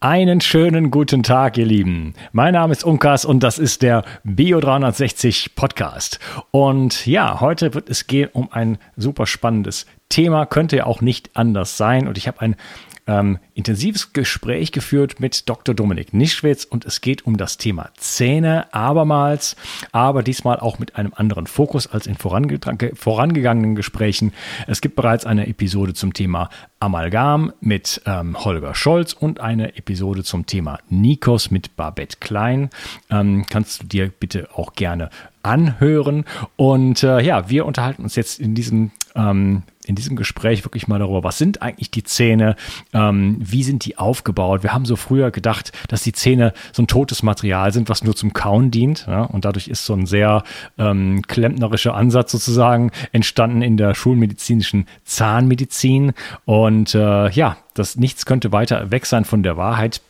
Einen schönen guten Tag, ihr Lieben. Mein Name ist Unkas und das ist der Bio 360 Podcast. Und ja, heute wird es gehen um ein super spannendes Thema. Könnte ja auch nicht anders sein. Und ich habe ein ähm, intensives Gespräch geführt mit Dr. Dominik Nischwitz und es geht um das Thema Zähne abermals, aber diesmal auch mit einem anderen Fokus als in vorange vorangegangenen Gesprächen. Es gibt bereits eine Episode zum Thema Amalgam mit ähm, Holger Scholz und eine Episode zum Thema Nikos mit Babette Klein. Ähm, kannst du dir bitte auch gerne anhören. Und äh, ja, wir unterhalten uns jetzt in diesem ähm, in diesem Gespräch wirklich mal darüber, was sind eigentlich die Zähne, ähm, wie sind die aufgebaut. Wir haben so früher gedacht, dass die Zähne so ein totes Material sind, was nur zum Kauen dient. Ja? Und dadurch ist so ein sehr ähm, klempnerischer Ansatz sozusagen entstanden in der schulmedizinischen Zahnmedizin. Und äh, ja, das nichts könnte weiter weg sein von der Wahrheit.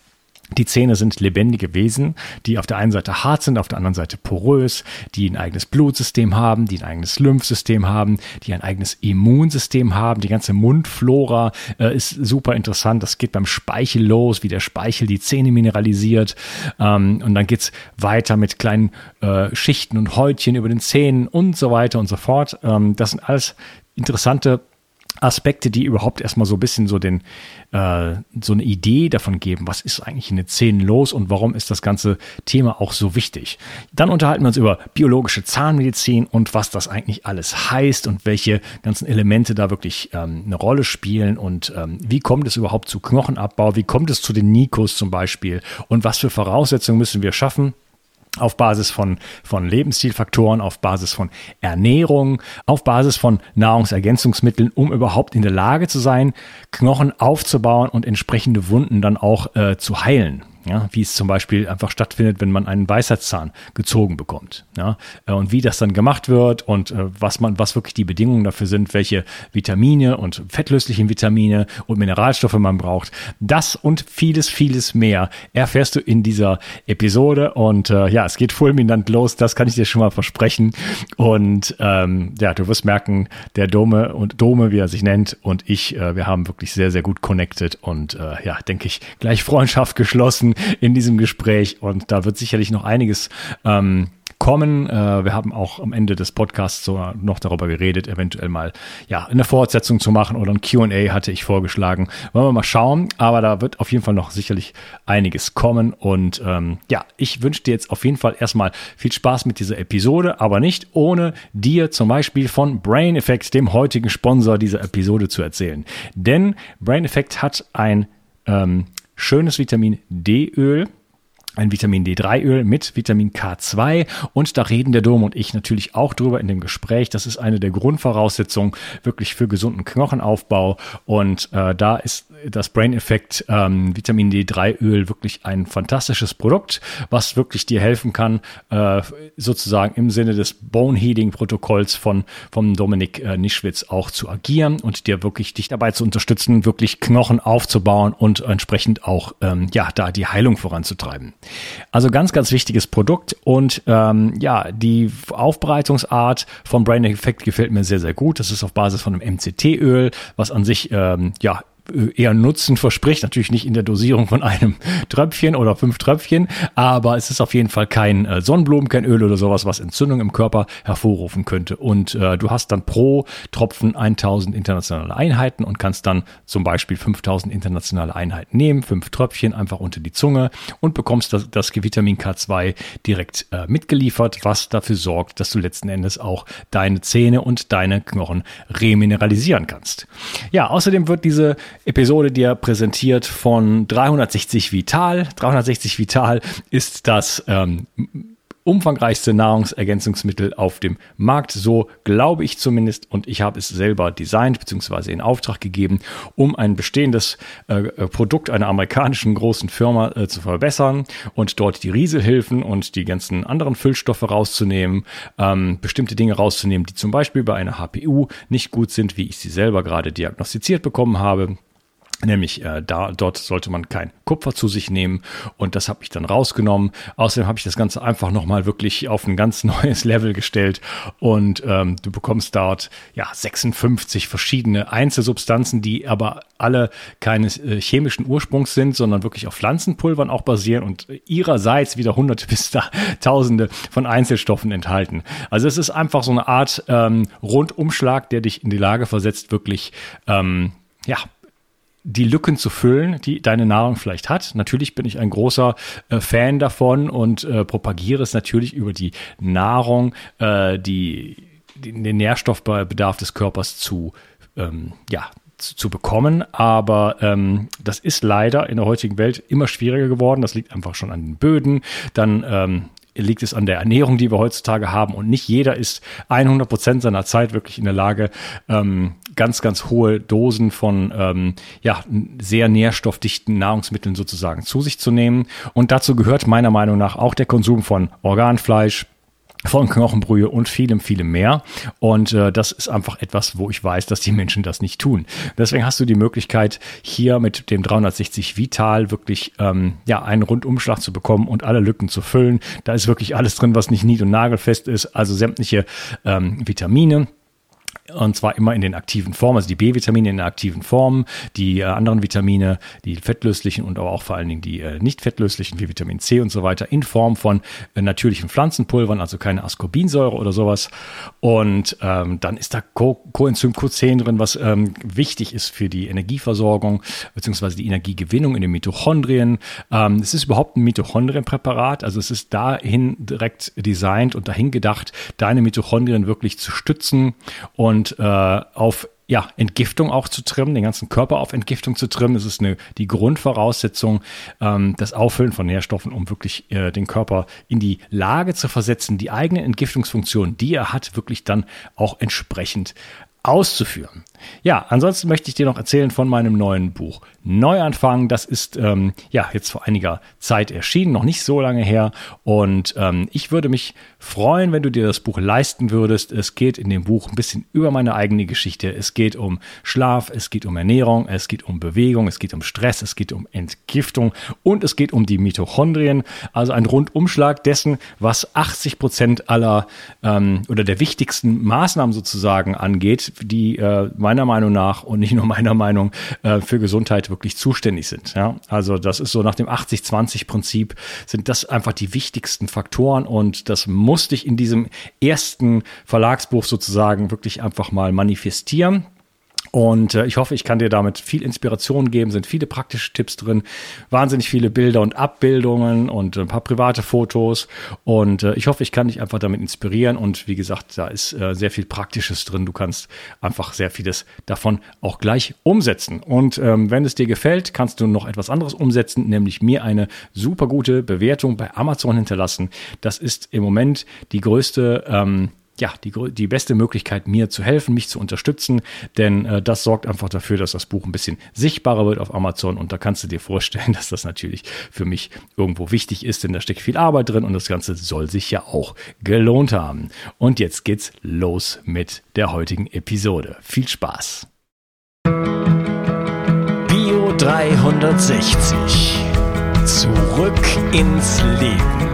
Die Zähne sind lebendige Wesen, die auf der einen Seite hart sind, auf der anderen Seite porös, die ein eigenes Blutsystem haben, die ein eigenes Lymphsystem haben, die ein eigenes Immunsystem haben. Die ganze Mundflora äh, ist super interessant. Das geht beim Speichel los, wie der Speichel die Zähne mineralisiert. Ähm, und dann geht's weiter mit kleinen äh, Schichten und Häutchen über den Zähnen und so weiter und so fort. Ähm, das sind alles interessante Aspekte, die überhaupt erstmal so ein bisschen so den, äh, so eine Idee davon geben, was ist eigentlich in den Zähnen los und warum ist das ganze Thema auch so wichtig. Dann unterhalten wir uns über biologische Zahnmedizin und was das eigentlich alles heißt und welche ganzen Elemente da wirklich ähm, eine Rolle spielen und ähm, wie kommt es überhaupt zu Knochenabbau, wie kommt es zu den Nikos zum Beispiel und was für Voraussetzungen müssen wir schaffen, auf Basis von, von Lebensstilfaktoren, auf Basis von Ernährung, auf Basis von Nahrungsergänzungsmitteln, um überhaupt in der Lage zu sein, Knochen aufzubauen und entsprechende Wunden dann auch äh, zu heilen ja, wie es zum Beispiel einfach stattfindet, wenn man einen Weisheitszahn gezogen bekommt. Ja, äh, und wie das dann gemacht wird und äh, was man, was wirklich die Bedingungen dafür sind, welche Vitamine und fettlöslichen Vitamine und Mineralstoffe man braucht. Das und vieles, vieles mehr erfährst du in dieser Episode. Und äh, ja, es geht fulminant los, das kann ich dir schon mal versprechen. Und ähm, ja, du wirst merken, der Dome und Dome, wie er sich nennt, und ich, äh, wir haben wirklich sehr, sehr gut connected und äh, ja, denke ich, gleich Freundschaft geschlossen in diesem Gespräch und da wird sicherlich noch einiges ähm, kommen. Äh, wir haben auch am Ende des Podcasts so noch darüber geredet, eventuell mal ja eine Fortsetzung zu machen oder ein Q&A hatte ich vorgeschlagen. Wollen wir mal schauen, aber da wird auf jeden Fall noch sicherlich einiges kommen und ähm, ja, ich wünsche dir jetzt auf jeden Fall erstmal viel Spaß mit dieser Episode, aber nicht ohne dir zum Beispiel von Brain Effect, dem heutigen Sponsor dieser Episode zu erzählen. Denn Brain Effect hat ein ähm, schönes Vitamin D-Öl ein Vitamin D3-Öl mit Vitamin K2 und da reden der Dom und ich natürlich auch drüber in dem Gespräch. Das ist eine der Grundvoraussetzungen wirklich für gesunden Knochenaufbau und äh, da ist das Brain Effect ähm, Vitamin D3-Öl wirklich ein fantastisches Produkt, was wirklich dir helfen kann, äh, sozusagen im Sinne des Bone Healing Protokolls von vom Dominik äh, Nischwitz auch zu agieren und dir wirklich dich dabei zu unterstützen, wirklich Knochen aufzubauen und entsprechend auch ähm, ja da die Heilung voranzutreiben. Also ganz, ganz wichtiges Produkt und ähm, ja, die Aufbereitungsart vom Brain Effect gefällt mir sehr, sehr gut. Das ist auf Basis von einem MCT-Öl, was an sich ähm, ja eher Nutzen verspricht. Natürlich nicht in der Dosierung von einem Tröpfchen oder fünf Tröpfchen, aber es ist auf jeden Fall kein äh, Sonnenblumen, kein Öl oder sowas, was Entzündung im Körper hervorrufen könnte. Und äh, du hast dann pro Tropfen 1000 internationale Einheiten und kannst dann zum Beispiel 5000 internationale Einheiten nehmen, fünf Tröpfchen einfach unter die Zunge und bekommst das, das Vitamin K2 direkt äh, mitgeliefert, was dafür sorgt, dass du letzten Endes auch deine Zähne und deine Knochen remineralisieren kannst. Ja, außerdem wird diese Episode dir präsentiert von 360 Vital. 360 Vital ist das ähm, umfangreichste Nahrungsergänzungsmittel auf dem Markt. So glaube ich zumindest. Und ich habe es selber designt bzw. in Auftrag gegeben, um ein bestehendes äh, Produkt einer amerikanischen großen Firma äh, zu verbessern und dort die Rieselhilfen und die ganzen anderen Füllstoffe rauszunehmen, ähm, bestimmte Dinge rauszunehmen, die zum Beispiel bei einer HPU nicht gut sind, wie ich sie selber gerade diagnostiziert bekommen habe Nämlich äh, da, dort sollte man kein Kupfer zu sich nehmen und das habe ich dann rausgenommen. Außerdem habe ich das Ganze einfach nochmal wirklich auf ein ganz neues Level gestellt und ähm, du bekommst dort ja 56 verschiedene Einzelsubstanzen, die aber alle keines äh, chemischen Ursprungs sind, sondern wirklich auf Pflanzenpulvern auch basieren und ihrerseits wieder hunderte bis da, tausende von Einzelstoffen enthalten. Also es ist einfach so eine Art ähm, Rundumschlag, der dich in die Lage versetzt, wirklich ähm, ja, die Lücken zu füllen, die deine Nahrung vielleicht hat. Natürlich bin ich ein großer äh, Fan davon und äh, propagiere es natürlich über die Nahrung, äh, die, den Nährstoffbedarf des Körpers zu, ähm, ja, zu, zu bekommen. Aber ähm, das ist leider in der heutigen Welt immer schwieriger geworden. Das liegt einfach schon an den Böden. Dann ähm, liegt es an der Ernährung, die wir heutzutage haben. Und nicht jeder ist 100 Prozent seiner Zeit wirklich in der Lage, ähm, ganz, ganz hohe Dosen von ähm, ja, sehr nährstoffdichten Nahrungsmitteln sozusagen zu sich zu nehmen. Und dazu gehört meiner Meinung nach auch der Konsum von Organfleisch, von Knochenbrühe und vielem, vielem mehr. Und äh, das ist einfach etwas, wo ich weiß, dass die Menschen das nicht tun. Deswegen hast du die Möglichkeit, hier mit dem 360 Vital wirklich ähm, ja einen Rundumschlag zu bekommen und alle Lücken zu füllen. Da ist wirklich alles drin, was nicht nied- und nagelfest ist, also sämtliche ähm, Vitamine und zwar immer in den aktiven Formen, also die B-Vitamine in den aktiven Formen, die äh, anderen Vitamine, die fettlöslichen und aber auch vor allen Dingen die äh, nicht fettlöslichen, wie Vitamin C und so weiter, in Form von äh, natürlichen Pflanzenpulvern, also keine Ascorbinsäure oder sowas. Und ähm, dann ist da Co Coenzym Q10 drin, was ähm, wichtig ist für die Energieversorgung beziehungsweise die Energiegewinnung in den Mitochondrien. Ähm, es ist überhaupt ein Mitochondrienpräparat, also es ist dahin direkt designt und dahin gedacht, deine Mitochondrien wirklich zu stützen und und äh, auf ja, Entgiftung auch zu trimmen, den ganzen Körper auf Entgiftung zu trimmen. Das ist eine, die Grundvoraussetzung, ähm, das Auffüllen von Nährstoffen, um wirklich äh, den Körper in die Lage zu versetzen, die eigene Entgiftungsfunktion, die er hat, wirklich dann auch entsprechend auszuführen. Ja, ansonsten möchte ich dir noch erzählen von meinem neuen Buch Neuanfang. Das ist ähm, ja jetzt vor einiger Zeit erschienen, noch nicht so lange her. Und ähm, ich würde mich freuen, wenn du dir das Buch leisten würdest. Es geht in dem Buch ein bisschen über meine eigene Geschichte. Es geht um Schlaf, es geht um Ernährung, es geht um Bewegung, es geht um Stress, es geht um Entgiftung und es geht um die Mitochondrien. Also ein Rundumschlag dessen, was 80 Prozent aller ähm, oder der wichtigsten Maßnahmen sozusagen angeht, die äh, meiner Meinung nach und nicht nur meiner Meinung äh, für Gesundheit wirklich zuständig sind. Ja? Also das ist so nach dem 80-20-Prinzip sind das einfach die wichtigsten Faktoren und das musste ich in diesem ersten Verlagsbuch sozusagen wirklich einfach mal manifestieren. Und äh, ich hoffe, ich kann dir damit viel Inspiration geben. Sind viele praktische Tipps drin, wahnsinnig viele Bilder und Abbildungen und ein paar private Fotos. Und äh, ich hoffe, ich kann dich einfach damit inspirieren. Und wie gesagt, da ist äh, sehr viel Praktisches drin. Du kannst einfach sehr vieles davon auch gleich umsetzen. Und ähm, wenn es dir gefällt, kannst du noch etwas anderes umsetzen, nämlich mir eine super gute Bewertung bei Amazon hinterlassen. Das ist im Moment die größte ähm, ja, die, die beste Möglichkeit, mir zu helfen, mich zu unterstützen, denn äh, das sorgt einfach dafür, dass das Buch ein bisschen sichtbarer wird auf Amazon und da kannst du dir vorstellen, dass das natürlich für mich irgendwo wichtig ist, denn da steckt viel Arbeit drin und das Ganze soll sich ja auch gelohnt haben. Und jetzt geht's los mit der heutigen Episode. Viel Spaß! Bio 360. Zurück ins Leben.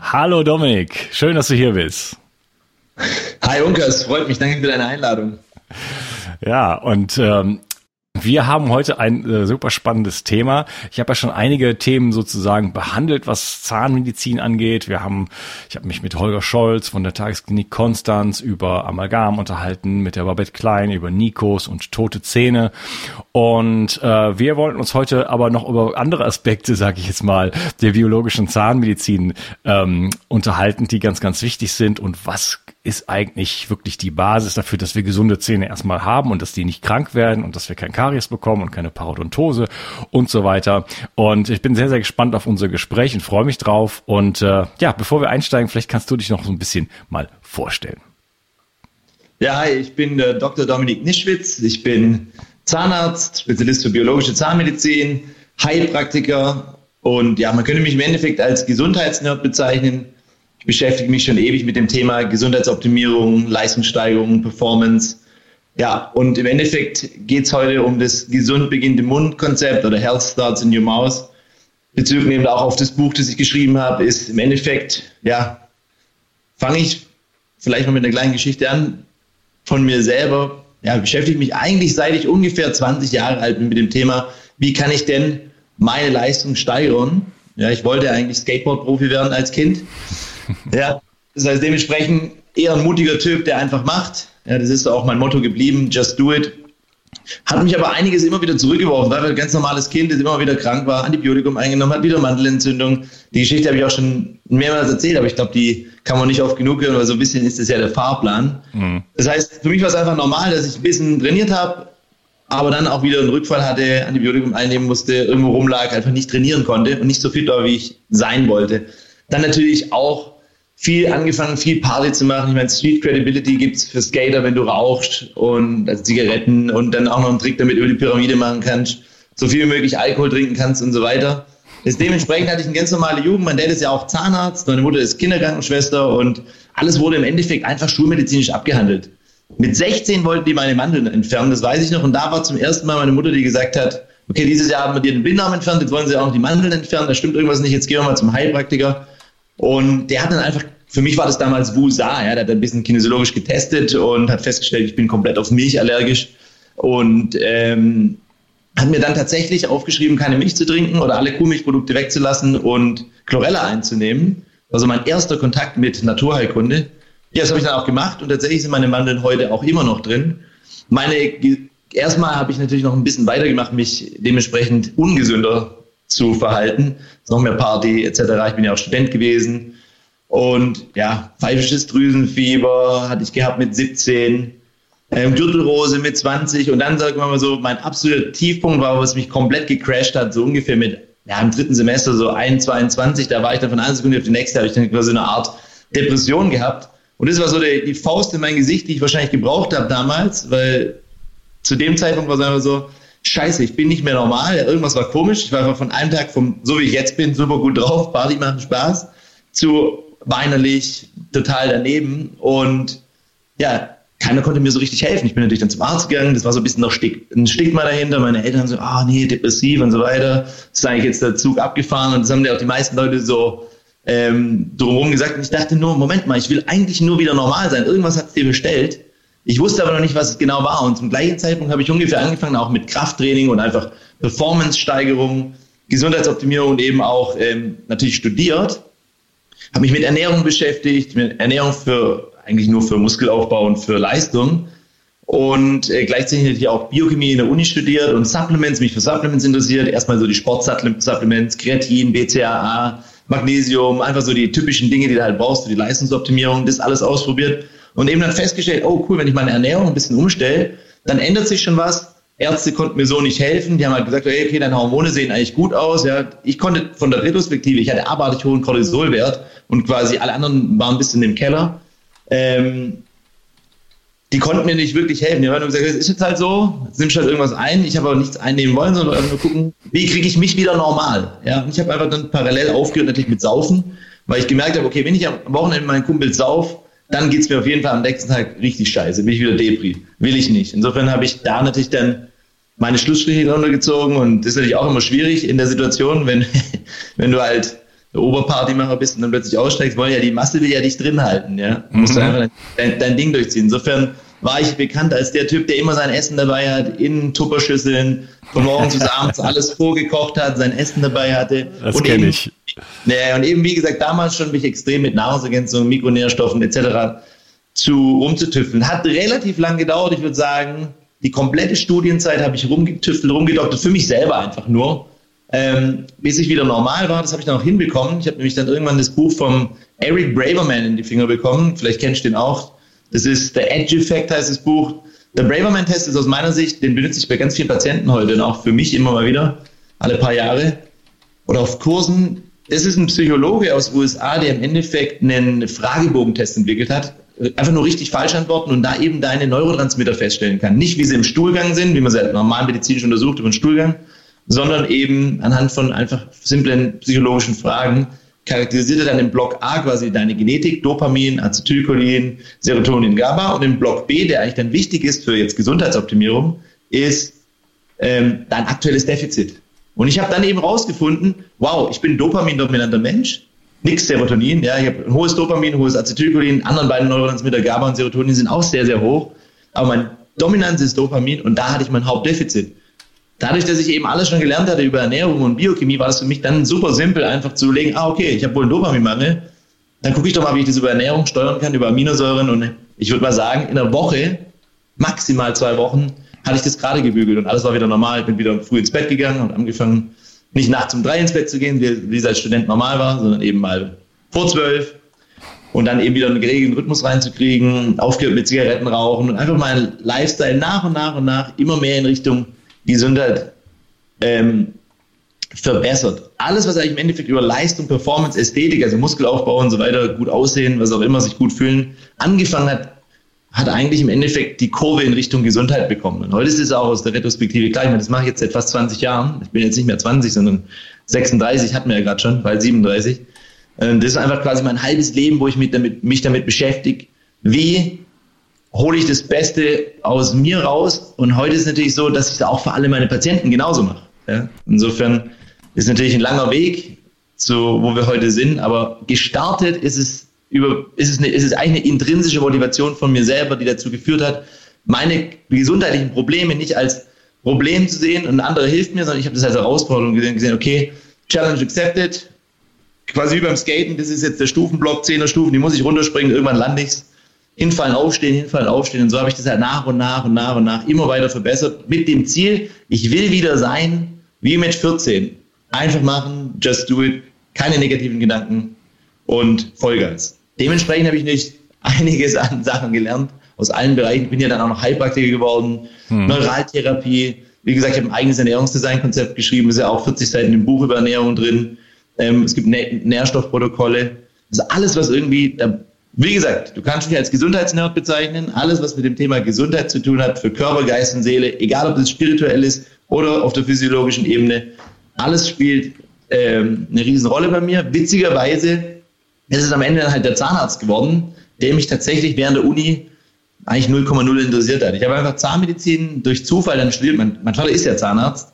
Hallo Dominik, schön, dass du hier bist. Hi Unkas, freut mich, danke für deine Einladung. Ja, und ähm, wir haben heute ein äh, super spannendes Thema. Ich habe ja schon einige Themen sozusagen behandelt, was Zahnmedizin angeht. Wir haben, ich habe mich mit Holger Scholz von der Tagesklinik Konstanz über Amalgam unterhalten, mit der Babette Klein über Nikos und tote Zähne. Und äh, wir wollten uns heute aber noch über andere Aspekte, sage ich jetzt mal, der biologischen Zahnmedizin ähm, unterhalten, die ganz, ganz wichtig sind und was ist eigentlich wirklich die Basis dafür, dass wir gesunde Zähne erstmal haben und dass die nicht krank werden und dass wir kein Karies bekommen und keine Parodontose und so weiter. Und ich bin sehr, sehr gespannt auf unser Gespräch und freue mich drauf. Und äh, ja, bevor wir einsteigen, vielleicht kannst du dich noch so ein bisschen mal vorstellen. Ja, hi, ich bin der Dr. Dominik Nischwitz. Ich bin Zahnarzt, Spezialist für biologische Zahnmedizin, Heilpraktiker und ja, man könnte mich im Endeffekt als Gesundheitsnerd bezeichnen. Ich beschäftige mich schon ewig mit dem Thema Gesundheitsoptimierung, Leistungssteigerung, Performance. Ja, und im Endeffekt geht es heute um das gesund beginnende Mund-Konzept oder Health Starts in Your Mouth. Bezüglich eben auch auf das Buch, das ich geschrieben habe, ist im Endeffekt, ja, fange ich vielleicht mal mit einer kleinen Geschichte an von mir selber. Ja, beschäftige mich eigentlich seit ich ungefähr 20 Jahre alt bin mit dem Thema, wie kann ich denn meine Leistung steigern. Ja, ich wollte eigentlich Skateboard-Profi werden als Kind. Ja, das heißt dementsprechend eher ein mutiger Typ, der einfach macht. Ja, das ist auch mein Motto geblieben, just do it. Hat mich aber einiges immer wieder zurückgeworfen, weil ein ganz normales Kind, das immer wieder krank war, Antibiotikum eingenommen hat, wieder Mandelentzündung. Die Geschichte habe ich auch schon mehrmals erzählt, aber ich glaube, die kann man nicht oft genug hören, weil so ein bisschen ist das ja der Fahrplan. Mhm. Das heißt, für mich war es einfach normal, dass ich ein bisschen trainiert habe, aber dann auch wieder einen Rückfall hatte, Antibiotikum einnehmen musste, irgendwo rumlag, einfach nicht trainieren konnte und nicht so fit war, wie ich sein wollte. Dann natürlich auch viel angefangen, viel Party zu machen. Ich meine, Street Credibility gibt's für Skater, wenn du rauchst und also Zigaretten und dann auch noch einen Trick damit über die Pyramide machen kannst, so viel wie möglich Alkohol trinken kannst und so weiter. Das dementsprechend hatte ich eine ganz normale Jugend. Mein Dad ist ja auch Zahnarzt, meine Mutter ist Kinderkrankenschwester und alles wurde im Endeffekt einfach schulmedizinisch abgehandelt. Mit 16 wollten die meine Mandeln entfernen, das weiß ich noch. Und da war zum ersten Mal meine Mutter, die gesagt hat, okay, dieses Jahr haben wir dir den Blinddarm entfernt, jetzt wollen sie auch noch die Mandeln entfernen, da stimmt irgendwas nicht, jetzt gehen wir mal zum Heilpraktiker. Und der hat dann einfach, für mich war das damals Wusa, ja, der hat ein bisschen kinesiologisch getestet und hat festgestellt, ich bin komplett auf Milch allergisch. Und ähm, hat mir dann tatsächlich aufgeschrieben, keine Milch zu trinken oder alle Kuhmilchprodukte wegzulassen und Chlorella einzunehmen. Also mein erster Kontakt mit Naturheilkunde. Ja, das habe ich dann auch gemacht und tatsächlich sind meine Mandeln heute auch immer noch drin. Meine, erstmal habe ich natürlich noch ein bisschen weitergemacht, mich dementsprechend ungesünder zu verhalten. Noch mehr Party etc. Ich bin ja auch Student gewesen. Und ja, pfeifisches Drüsenfieber hatte ich gehabt mit 17, ähm, Gürtelrose mit 20 und dann sagen wir mal so, mein absoluter Tiefpunkt war, was mich komplett gecrashed hat, so ungefähr mit, ja, im dritten Semester so 1, 22, da war ich dann von einer Sekunde auf die nächste, habe ich dann quasi eine Art Depression gehabt. Und das war so die, die Faust in mein Gesicht, die ich wahrscheinlich gebraucht habe damals, weil zu dem Zeitpunkt war es einfach so, scheiße, ich bin nicht mehr normal, irgendwas war komisch. Ich war einfach von einem Tag, vom, so wie ich jetzt bin, super gut drauf, Party machen Spaß, zu weinerlich, total daneben. Und ja, keiner konnte mir so richtig helfen. Ich bin natürlich dann zum Arzt gegangen, das war so ein bisschen noch ein Stigma dahinter. Meine Eltern so, ah oh, nee, depressiv und so weiter. Das ist eigentlich jetzt der Zug abgefahren und das haben ja auch die meisten Leute so ähm, drumherum gesagt. Und ich dachte nur, Moment mal, ich will eigentlich nur wieder normal sein. Irgendwas hat es dir bestellt. Ich wusste aber noch nicht, was es genau war. Und zum gleichen Zeitpunkt habe ich ungefähr angefangen, auch mit Krafttraining und einfach Performance-Steigerung, Gesundheitsoptimierung und eben auch ähm, natürlich studiert. Habe mich mit Ernährung beschäftigt, mit Ernährung für eigentlich nur für Muskelaufbau und für Leistung. Und äh, gleichzeitig hatte ich auch Biochemie in der Uni studiert und Supplements, mich für Supplements interessiert. Erstmal so die Sportsupplements, Kreatin, BCAA, Magnesium, einfach so die typischen Dinge, die du halt brauchst für die Leistungsoptimierung, das alles ausprobiert und eben dann festgestellt, oh cool, wenn ich meine Ernährung ein bisschen umstelle, dann ändert sich schon was. Ärzte konnten mir so nicht helfen. Die haben halt gesagt, hey, okay, deine Hormone sehen eigentlich gut aus. Ja, ich konnte von der Retrospektive, ich hatte abartig hohen Cortisolwert und quasi alle anderen waren ein bisschen im Keller. Ähm, die konnten mir nicht wirklich helfen. Die haben gesagt, es ist jetzt halt so, jetzt nimmst halt irgendwas ein. Ich habe aber nichts einnehmen wollen, sondern einfach nur gucken, wie kriege ich mich wieder normal. Ja, und ich habe einfach dann parallel aufgehört natürlich mit Saufen, weil ich gemerkt habe, okay, wenn ich am Wochenende meinen Kumpel sauf, dann geht es mir auf jeden Fall am nächsten Tag richtig scheiße, bin ich wieder Depri. Will ich nicht. Insofern habe ich da natürlich dann meine Schlussstriche runtergezogen und das ist natürlich auch immer schwierig in der Situation, wenn, wenn du halt der Oberpartymacher bist und dann plötzlich aussteigst, wollen ja die Masse will ja dich drin halten, ja. Du musst mhm. einfach dein, dein, Ding durchziehen. Insofern war ich bekannt als der Typ, der immer sein Essen dabei hat, in Tupperschüsseln, von morgens bis abends alles vorgekocht hat, sein Essen dabei hatte. Das kenne ich. Ja, und eben, wie gesagt, damals schon mich extrem mit Nahrungsergänzungen, Mikronährstoffen etc. zu rumzutüffeln. Hat relativ lang gedauert, ich würde sagen, die komplette Studienzeit habe ich rumgetüftelt, rumgedoktert, für mich selber einfach nur ähm, bis ich wieder normal war. Das habe ich dann auch hinbekommen. Ich habe nämlich dann irgendwann das Buch vom Eric Braverman in die Finger bekommen. Vielleicht kennst du den auch. Das ist der Edge Effect heißt das Buch. Der Braverman-Test ist aus meiner Sicht, den benutze ich bei ganz vielen Patienten heute und auch für mich immer mal wieder, alle paar Jahre. Oder auf Kursen. Das ist ein Psychologe aus USA, der im Endeffekt einen Fragebogentest entwickelt hat. Einfach nur richtig falsch antworten und da eben deine Neurotransmitter feststellen kann. Nicht wie sie im Stuhlgang sind, wie man sie halt normal medizinisch untersucht über den Stuhlgang, sondern eben anhand von einfach simplen psychologischen Fragen charakterisiert er dann im Block A quasi deine Genetik, Dopamin, Acetylcholin, Serotonin, GABA und im Block B, der eigentlich dann wichtig ist für jetzt Gesundheitsoptimierung, ist ähm, dein aktuelles Defizit. Und ich habe dann eben rausgefunden, wow, ich bin Dopamin-dominanter Mensch, nix Serotonin, ja, ich habe hohes Dopamin, hohes Acetylcholin, anderen beiden Neurotransmitter GABA und Serotonin sind auch sehr, sehr hoch, aber mein Dominanz ist Dopamin und da hatte ich mein Hauptdefizit dadurch, dass ich eben alles schon gelernt hatte über Ernährung und Biochemie, war es für mich dann super simpel, einfach zu überlegen, ah, okay, ich habe wohl einen Dopaminmangel, dann gucke ich doch mal, wie ich das über Ernährung steuern kann, über Aminosäuren. Und ich würde mal sagen, in einer Woche, maximal zwei Wochen, hatte ich das gerade gebügelt. Und alles war wieder normal. Ich bin wieder früh ins Bett gegangen und angefangen, nicht nachts um drei ins Bett zu gehen, wie, wie es als Student normal war, sondern eben mal vor zwölf. Und dann eben wieder einen geregelten Rhythmus reinzukriegen, aufgehört mit Zigaretten rauchen und einfach meinen Lifestyle nach und nach und nach immer mehr in Richtung Gesundheit ähm, verbessert. Alles, was eigentlich im Endeffekt über Leistung, Performance, Ästhetik, also Muskelaufbau und so weiter, gut aussehen, was auch immer, sich gut fühlen, angefangen hat, hat eigentlich im Endeffekt die Kurve in Richtung Gesundheit bekommen. Und heute ist es auch aus der Retrospektive klar, ich meine, das mache ich jetzt seit fast 20 Jahren. Ich bin jetzt nicht mehr 20, sondern 36 hatten wir ja gerade schon, bald 37. Das ist einfach quasi mein halbes Leben, wo ich mich damit, mich damit beschäftige, wie hole ich das Beste aus mir raus. Und heute ist es natürlich so, dass ich da auch für alle meine Patienten genauso mache. Ja? Insofern ist natürlich ein langer Weg zu, wo wir heute sind, aber gestartet ist es über, ist es, eine, ist es eigentlich eine intrinsische Motivation von mir selber, die dazu geführt hat, meine gesundheitlichen Probleme nicht als Problem zu sehen und ein anderer hilft mir, sondern ich habe das als Herausforderung gesehen, gesehen, okay, Challenge accepted, quasi wie beim Skaten, das ist jetzt der Stufenblock, 10er Stufen, die muss ich runterspringen, irgendwann lande ich's hinfallen, aufstehen, hinfallen, aufstehen. Und so habe ich das halt nach und nach und nach und nach immer weiter verbessert mit dem Ziel, ich will wieder sein wie mit 14. Einfach machen, just do it, keine negativen Gedanken und Vollgas. Dementsprechend habe ich nicht einiges an Sachen gelernt aus allen Bereichen. Ich bin ja dann auch noch Heilpraktiker geworden, hm. Neuraltherapie. Wie gesagt, ich habe ein eigenes Ernährungsdesign-Konzept geschrieben, ist ja auch 40 Seiten im Buch über Ernährung drin. Ähm, es gibt Nährstoffprotokolle. Also alles, was irgendwie, wie gesagt, du kannst dich als Gesundheitsnerd bezeichnen. Alles, was mit dem Thema Gesundheit zu tun hat, für Körper, Geist und Seele, egal ob das spirituell ist oder auf der physiologischen Ebene, alles spielt ähm, eine Riesenrolle bei mir. Witzigerweise ist es am Ende dann halt der Zahnarzt geworden, der mich tatsächlich während der Uni eigentlich 0,0 interessiert hat. Ich habe einfach Zahnmedizin durch Zufall dann studiert. Mein, mein Vater ist ja Zahnarzt.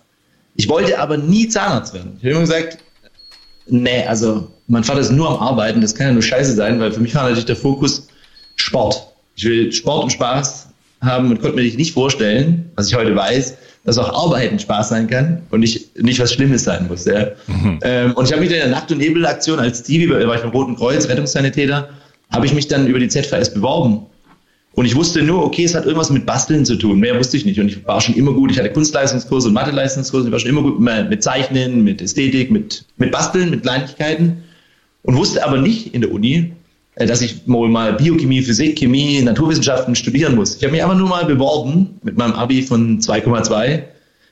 Ich wollte aber nie Zahnarzt werden. Ich habe immer gesagt, nee, also mein Vater ist nur am Arbeiten, das kann ja nur scheiße sein, weil für mich war natürlich der Fokus Sport. Ich will Sport und Spaß haben und konnte mir nicht vorstellen, was ich heute weiß, dass auch Arbeiten Spaß sein kann und nicht, nicht was Schlimmes sein muss. Ja. Mhm. Ähm, und ich habe mich dann in der Nacht- und Nebelaktion als Stevie, war ich beim Roten Kreuz, Rettungssanitäter, habe ich mich dann über die ZVS beworben und ich wusste nur, okay, es hat irgendwas mit Basteln zu tun. Mehr wusste ich nicht. Und ich war schon immer gut. Ich hatte Kunstleistungskurse und Mathe-Leistungskurse. Ich war schon immer gut mit Zeichnen, mit Ästhetik, mit, mit Basteln, mit Kleinigkeiten. Und wusste aber nicht in der Uni, äh, dass ich mal Biochemie, Physik, Chemie, Naturwissenschaften studieren muss. Ich habe mich einfach nur mal beworben mit meinem Abi von 2,2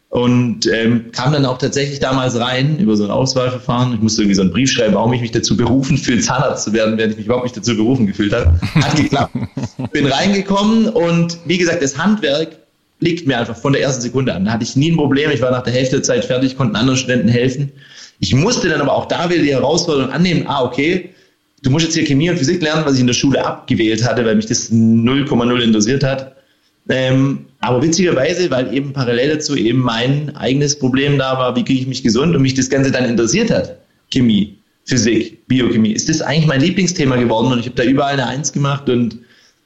und ähm, kam dann auch tatsächlich damals rein über so ein Auswahlverfahren. Ich musste irgendwie so einen Brief schreiben, warum ich mich dazu berufen fühle, Zahnarzt zu werden, während ich mich überhaupt nicht dazu berufen gefühlt habe. Hat geklappt. Bin reingekommen und wie gesagt, das Handwerk liegt mir einfach von der ersten Sekunde an. Da hatte ich nie ein Problem. Ich war nach der Hälfte der Zeit fertig, konnte anderen Studenten helfen. Ich musste dann aber auch da wieder die Herausforderung annehmen, ah, okay, du musst jetzt hier Chemie und Physik lernen, was ich in der Schule abgewählt hatte, weil mich das 0,0 interessiert hat. Ähm, aber witzigerweise, weil eben parallel dazu eben mein eigenes Problem da war, wie kriege ich mich gesund und mich das Ganze dann interessiert hat, Chemie, Physik, Biochemie, ist das eigentlich mein Lieblingsthema geworden und ich habe da überall eine Eins gemacht und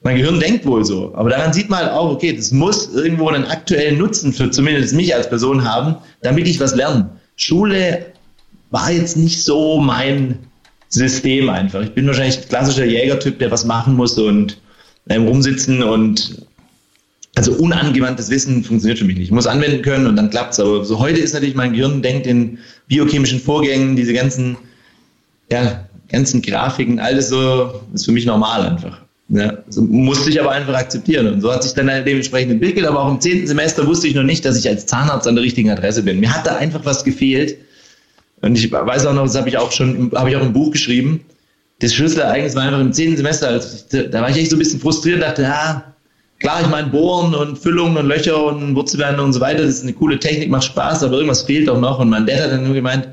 mein Gehirn denkt wohl so. Aber daran sieht man halt auch, okay, das muss irgendwo einen aktuellen Nutzen für zumindest mich als Person haben, damit ich was lerne. Schule war jetzt nicht so mein System einfach. Ich bin wahrscheinlich ein klassischer Jägertyp, der was machen muss und ähm, rumsitzen und also unangewandtes Wissen funktioniert für mich nicht. Ich muss anwenden können und dann klappt's. Aber so heute ist natürlich mein Gehirn denkt in biochemischen Vorgängen, diese ganzen, ja, ganzen Grafiken, alles so, ist für mich normal einfach. Ja, so musste ich aber einfach akzeptieren. Und so hat sich dann dementsprechend entwickelt. Aber auch im zehnten Semester wusste ich noch nicht, dass ich als Zahnarzt an der richtigen Adresse bin. Mir hat da einfach was gefehlt. Und ich weiß auch noch, das habe ich auch schon, habe ich auch im Buch geschrieben. Das Schlüsselereignis war einfach im zehnten Semester. Also ich, da war ich echt so ein bisschen frustriert, dachte, ja, klar, ich meine, Bohren und Füllungen und Löcher und Wurzelbehandlung und so weiter, das ist eine coole Technik, macht Spaß, aber irgendwas fehlt auch noch. Und mein Dad hat dann nur gemeint,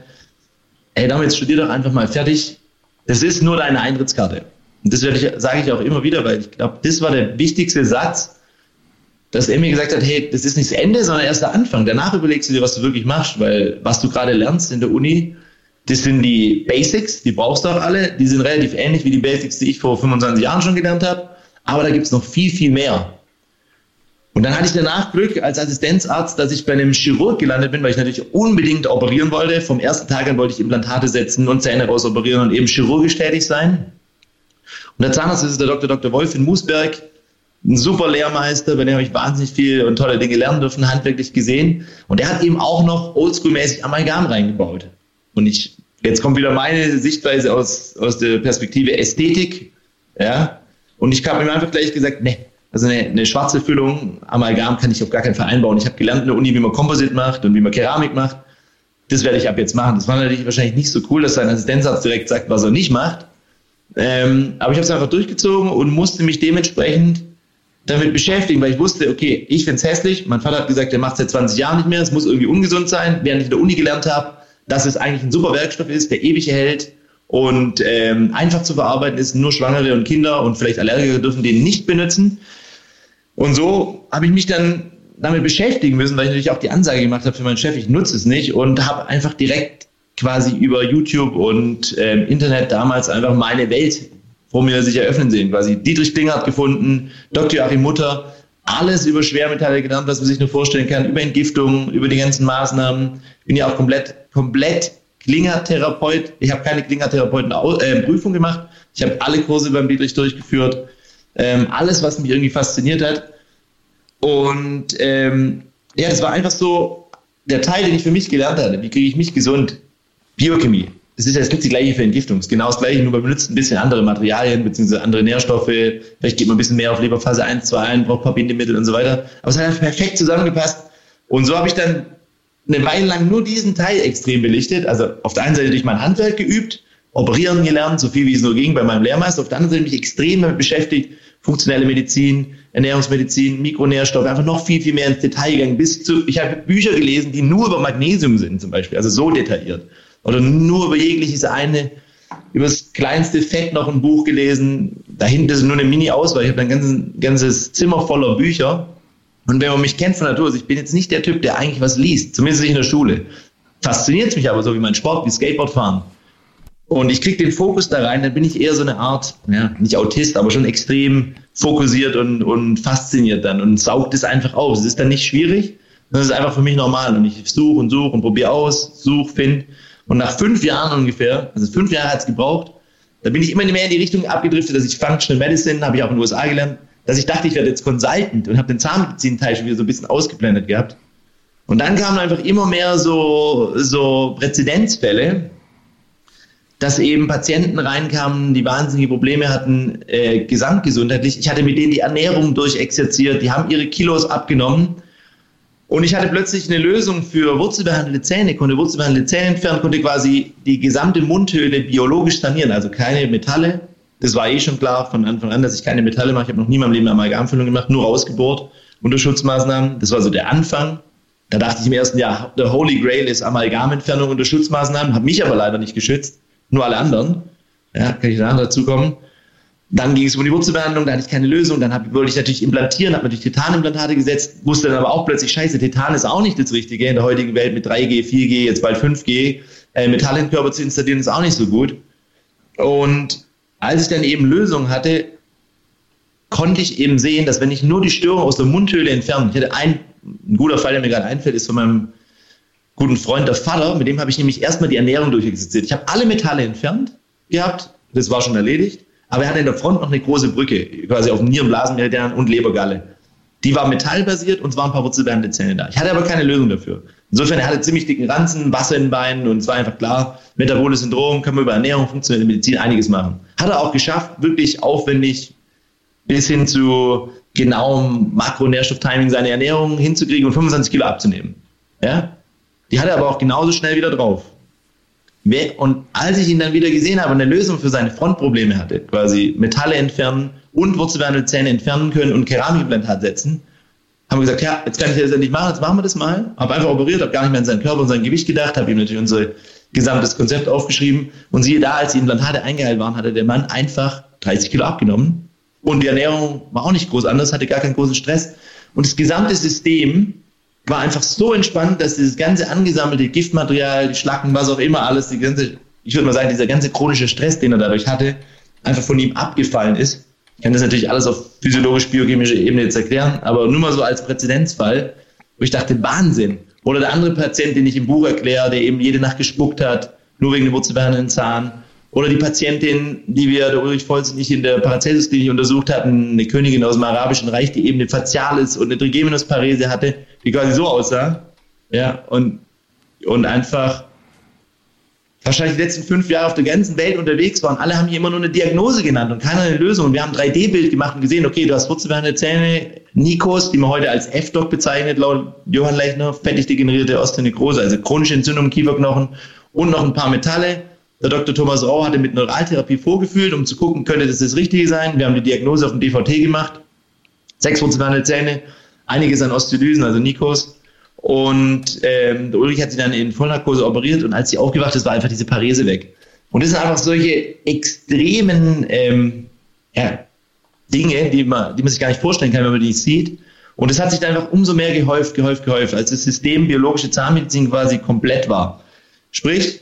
ey, damit studier doch einfach mal fertig. Das ist nur deine Eintrittskarte. Und das werde ich, sage ich auch immer wieder, weil ich glaube, das war der wichtigste Satz, dass er mir gesagt hat, hey, das ist nicht das Ende, sondern erst der Anfang. Danach überlegst du dir, was du wirklich machst, weil was du gerade lernst in der Uni, das sind die Basics, die brauchst du auch alle. Die sind relativ ähnlich wie die Basics, die ich vor 25 Jahren schon gelernt habe. Aber da gibt es noch viel, viel mehr. Und dann hatte ich danach Glück als Assistenzarzt, dass ich bei einem Chirurg gelandet bin, weil ich natürlich unbedingt operieren wollte. Vom ersten Tag an wollte ich Implantate setzen und Zähne rausoperieren und eben chirurgisch tätig sein. Und der Zahnarzt ist der Dr. Dr. Wolf in Moosberg, ein super Lehrmeister, bei dem habe ich wahnsinnig viel und tolle Dinge lernen dürfen, handwerklich gesehen. Und der hat eben auch noch oldschool-mäßig Amalgam reingebaut. Und ich, jetzt kommt wieder meine Sichtweise aus, aus der Perspektive Ästhetik, ja. Und ich habe ihm einfach gleich gesagt, ne, also eine, eine schwarze Füllung, Amalgam kann ich auf gar keinen Fall einbauen. Ich habe gelernt in der Uni, wie man Komposit macht und wie man Keramik macht. Das werde ich ab jetzt machen. Das war natürlich wahrscheinlich nicht so cool, dass sein Assistenzarzt direkt sagt, was er nicht macht. Ähm, aber ich habe es einfach durchgezogen und musste mich dementsprechend damit beschäftigen, weil ich wusste, okay, ich finde es hässlich. Mein Vater hat gesagt, er macht es seit 20 Jahren nicht mehr. Es muss irgendwie ungesund sein. Während ich in der Uni gelernt habe, dass es eigentlich ein super Werkstoff ist, der ewig hält und ähm, einfach zu verarbeiten ist. Nur Schwangere und Kinder und vielleicht Allergiker dürfen den nicht benutzen. Und so habe ich mich dann damit beschäftigen müssen, weil ich natürlich auch die Ansage gemacht habe für meinen Chef, ich nutze es nicht und habe einfach direkt quasi über YouTube und ähm, Internet damals einfach meine Welt vor mir sich eröffnen sehen. Quasi Dietrich Klinghardt gefunden, Dr. Achim Mutter, alles über Schwermetalle gelernt, was man sich nur vorstellen kann, über Entgiftung, über die ganzen Maßnahmen. Bin ja auch komplett, komplett Klingertherapeut. Ich habe keine Klingertherapeuten-Prüfung äh, gemacht. Ich habe alle Kurse beim Dietrich durchgeführt. Ähm, alles, was mich irgendwie fasziniert hat. Und ähm, ja, das war einfach so der Teil, den ich für mich gelernt hatte. Wie kriege ich mich gesund? Biochemie. Das ist ja das die gleiche für Entgiftung. Das ist genau das gleiche, nur man benutzt ein bisschen andere Materialien bzw. andere Nährstoffe. Vielleicht geht man ein bisschen mehr auf Leberphase 1, 2 ein, braucht ein paar Bindemittel und so weiter. Aber es hat einfach perfekt zusammengepasst. Und so habe ich dann eine Weile lang nur diesen Teil extrem belichtet. Also auf der einen Seite durch mein Handwerk geübt, operieren gelernt, so viel wie es nur ging bei meinem Lehrmeister. Auf der anderen Seite mich extrem damit beschäftigt, funktionelle Medizin, Ernährungsmedizin, Mikronährstoffe, einfach noch viel, viel mehr ins Detail gegangen. Bis zu, ich habe Bücher gelesen, die nur über Magnesium sind zum Beispiel, also so detailliert oder nur über jegliches eine, über das kleinste Fett noch ein Buch gelesen. Dahinter ist nur eine Mini-Auswahl. Ich habe ein ganzes, ganzes Zimmer voller Bücher. Und wenn man mich kennt von Natur, also ich bin jetzt nicht der Typ, der eigentlich was liest, zumindest nicht in der Schule. Fasziniert es mich aber so wie mein Sport, wie Skateboardfahren. Und ich kriege den Fokus da rein, dann bin ich eher so eine Art, ja, nicht Autist, aber schon extrem fokussiert und, und fasziniert dann und saugt es einfach aus. Es ist dann nicht schwierig, das ist einfach für mich normal. Und ich suche und suche und probiere aus, suche, finde. Und nach fünf Jahren ungefähr, also fünf Jahre hat es gebraucht, da bin ich immer mehr in die Richtung abgedriftet, dass ich Functional Medicine, habe ich auch in den USA gelernt, dass ich dachte, ich werde jetzt Consultant und habe den Zahnmedizin-Teil schon wieder so ein bisschen ausgeblendet gehabt. Und dann kamen einfach immer mehr so, so Präzedenzfälle, dass eben Patienten reinkamen, die wahnsinnige Probleme hatten, äh, gesamtgesundheitlich. Ich hatte mit denen die Ernährung durchexerziert, die haben ihre Kilos abgenommen und ich hatte plötzlich eine Lösung für wurzelbehandelte Zähne, konnte wurzelbehandelte Zähne entfernen, konnte quasi die gesamte Mundhöhle biologisch sanieren, also keine Metalle. Das war eh schon klar von Anfang an, dass ich keine Metalle mache. Ich habe noch nie in meinem Leben Amalgamfüllung gemacht, nur ausgebohrt unter Schutzmaßnahmen. Das war so der Anfang. Da dachte ich im ersten Jahr, der Holy Grail ist Amalgamentfernung unter Schutzmaßnahmen, habe mich aber leider nicht geschützt, nur alle anderen. Ja, kann ich da dazu kommen. Dann ging es um die Wurzelbehandlung, da hatte ich keine Lösung. Dann hab, wollte ich natürlich implantieren, habe natürlich Titanimplantate gesetzt, wusste dann aber auch plötzlich, scheiße, Titan ist auch nicht das Richtige in der heutigen Welt mit 3G, 4G, jetzt bald 5G. Äh, Metall in Körper zu installieren ist auch nicht so gut. Und als ich dann eben Lösungen hatte, konnte ich eben sehen, dass wenn ich nur die Störung aus der Mundhöhle entferne, ich hatte ein, ein guter Fall, der mir gerade einfällt, ist von meinem guten Freund, der Vater, mit dem habe ich nämlich erstmal die Ernährung durchexerziert. Ich habe alle Metalle entfernt gehabt, das war schon erledigt. Aber er hatte in der Front noch eine große Brücke, quasi auf Nierenblasenmeridian und Lebergalle. die war metallbasiert und es waren ein paar wurzelbehandete Zähne da. Ich hatte aber keine Lösung dafür. Insofern, er hatte ziemlich dicken Ranzen, Wasser in den Beinen und es war einfach klar, metaboles Syndrom, kann man über Ernährung, funktionelle Medizin einiges machen. Hat er auch geschafft, wirklich aufwendig bis hin zu genauem Makronährstofftiming seine Ernährung hinzukriegen und 25 Kilo abzunehmen. Ja? Die hat er aber auch genauso schnell wieder drauf. Und als ich ihn dann wieder gesehen habe und eine Lösung für seine Frontprobleme hatte, quasi Metalle entfernen und wurzelbehandelte Zähne entfernen können und Keramikimplantat setzen, haben wir gesagt, ja, jetzt kann ich das endlich machen, jetzt machen wir das mal. Habe einfach operiert, habe gar nicht mehr an seinen Körper und sein Gewicht gedacht, habe ihm natürlich unser gesamtes Konzept aufgeschrieben. Und siehe da, als die Implantate eingeheilt waren, hatte der Mann einfach 30 Kilo abgenommen. Und die Ernährung war auch nicht groß anders, hatte gar keinen großen Stress. Und das gesamte System war einfach so entspannt, dass dieses ganze angesammelte Giftmaterial, die Schlacken, was auch immer alles, die ganze, ich würde mal sagen, dieser ganze chronische Stress, den er dadurch hatte, einfach von ihm abgefallen ist. Ich kann das natürlich alles auf physiologisch-biochemischer Ebene jetzt erklären, aber nur mal so als Präzedenzfall, wo ich dachte, Wahnsinn. Oder der andere Patient, den ich im Buch erkläre, der eben jede Nacht gespuckt hat, nur wegen dem wurzelbehandelnden Zahn. Oder die Patientin, die wir, der Ulrich Volz nicht in der Paracelsus-Klinik untersucht hatten, eine Königin aus dem Arabischen Reich, die eben eine Facialis und eine Trigeminusparese hatte, die quasi so aussah. Ja, und, und einfach wahrscheinlich die letzten fünf Jahre auf der ganzen Welt unterwegs war und alle haben hier immer nur eine Diagnose genannt und keiner eine Lösung. Und wir haben ein 3D-Bild gemacht und gesehen, okay, du hast wurzelbehandelte Zähne, Nikos, die man heute als F-Doc bezeichnet, laut Johann Leichner, fettig degenerierte Osteonekrose, also chronische Entzündung im Kieferknochen und noch ein paar Metalle. Der Dr. Thomas Rau hatte mit Neuraltherapie vorgefühlt, um zu gucken, könnte das das Richtige sein. Wir haben die Diagnose auf dem DVT gemacht. Sechs wurzelbehandelte Zähne, einiges an Osteolysen, also Nikos. Und ähm, Ulrich hat sie dann in Vollnarkose operiert und als sie aufgewacht ist, war einfach diese Parese weg. Und das sind einfach solche extremen ähm, ja, Dinge, die man, die man sich gar nicht vorstellen kann, wenn man die sieht. Und es hat sich dann einfach umso mehr gehäuft, gehäuft, gehäuft, als das System biologische Zahnmedizin quasi komplett war. Sprich,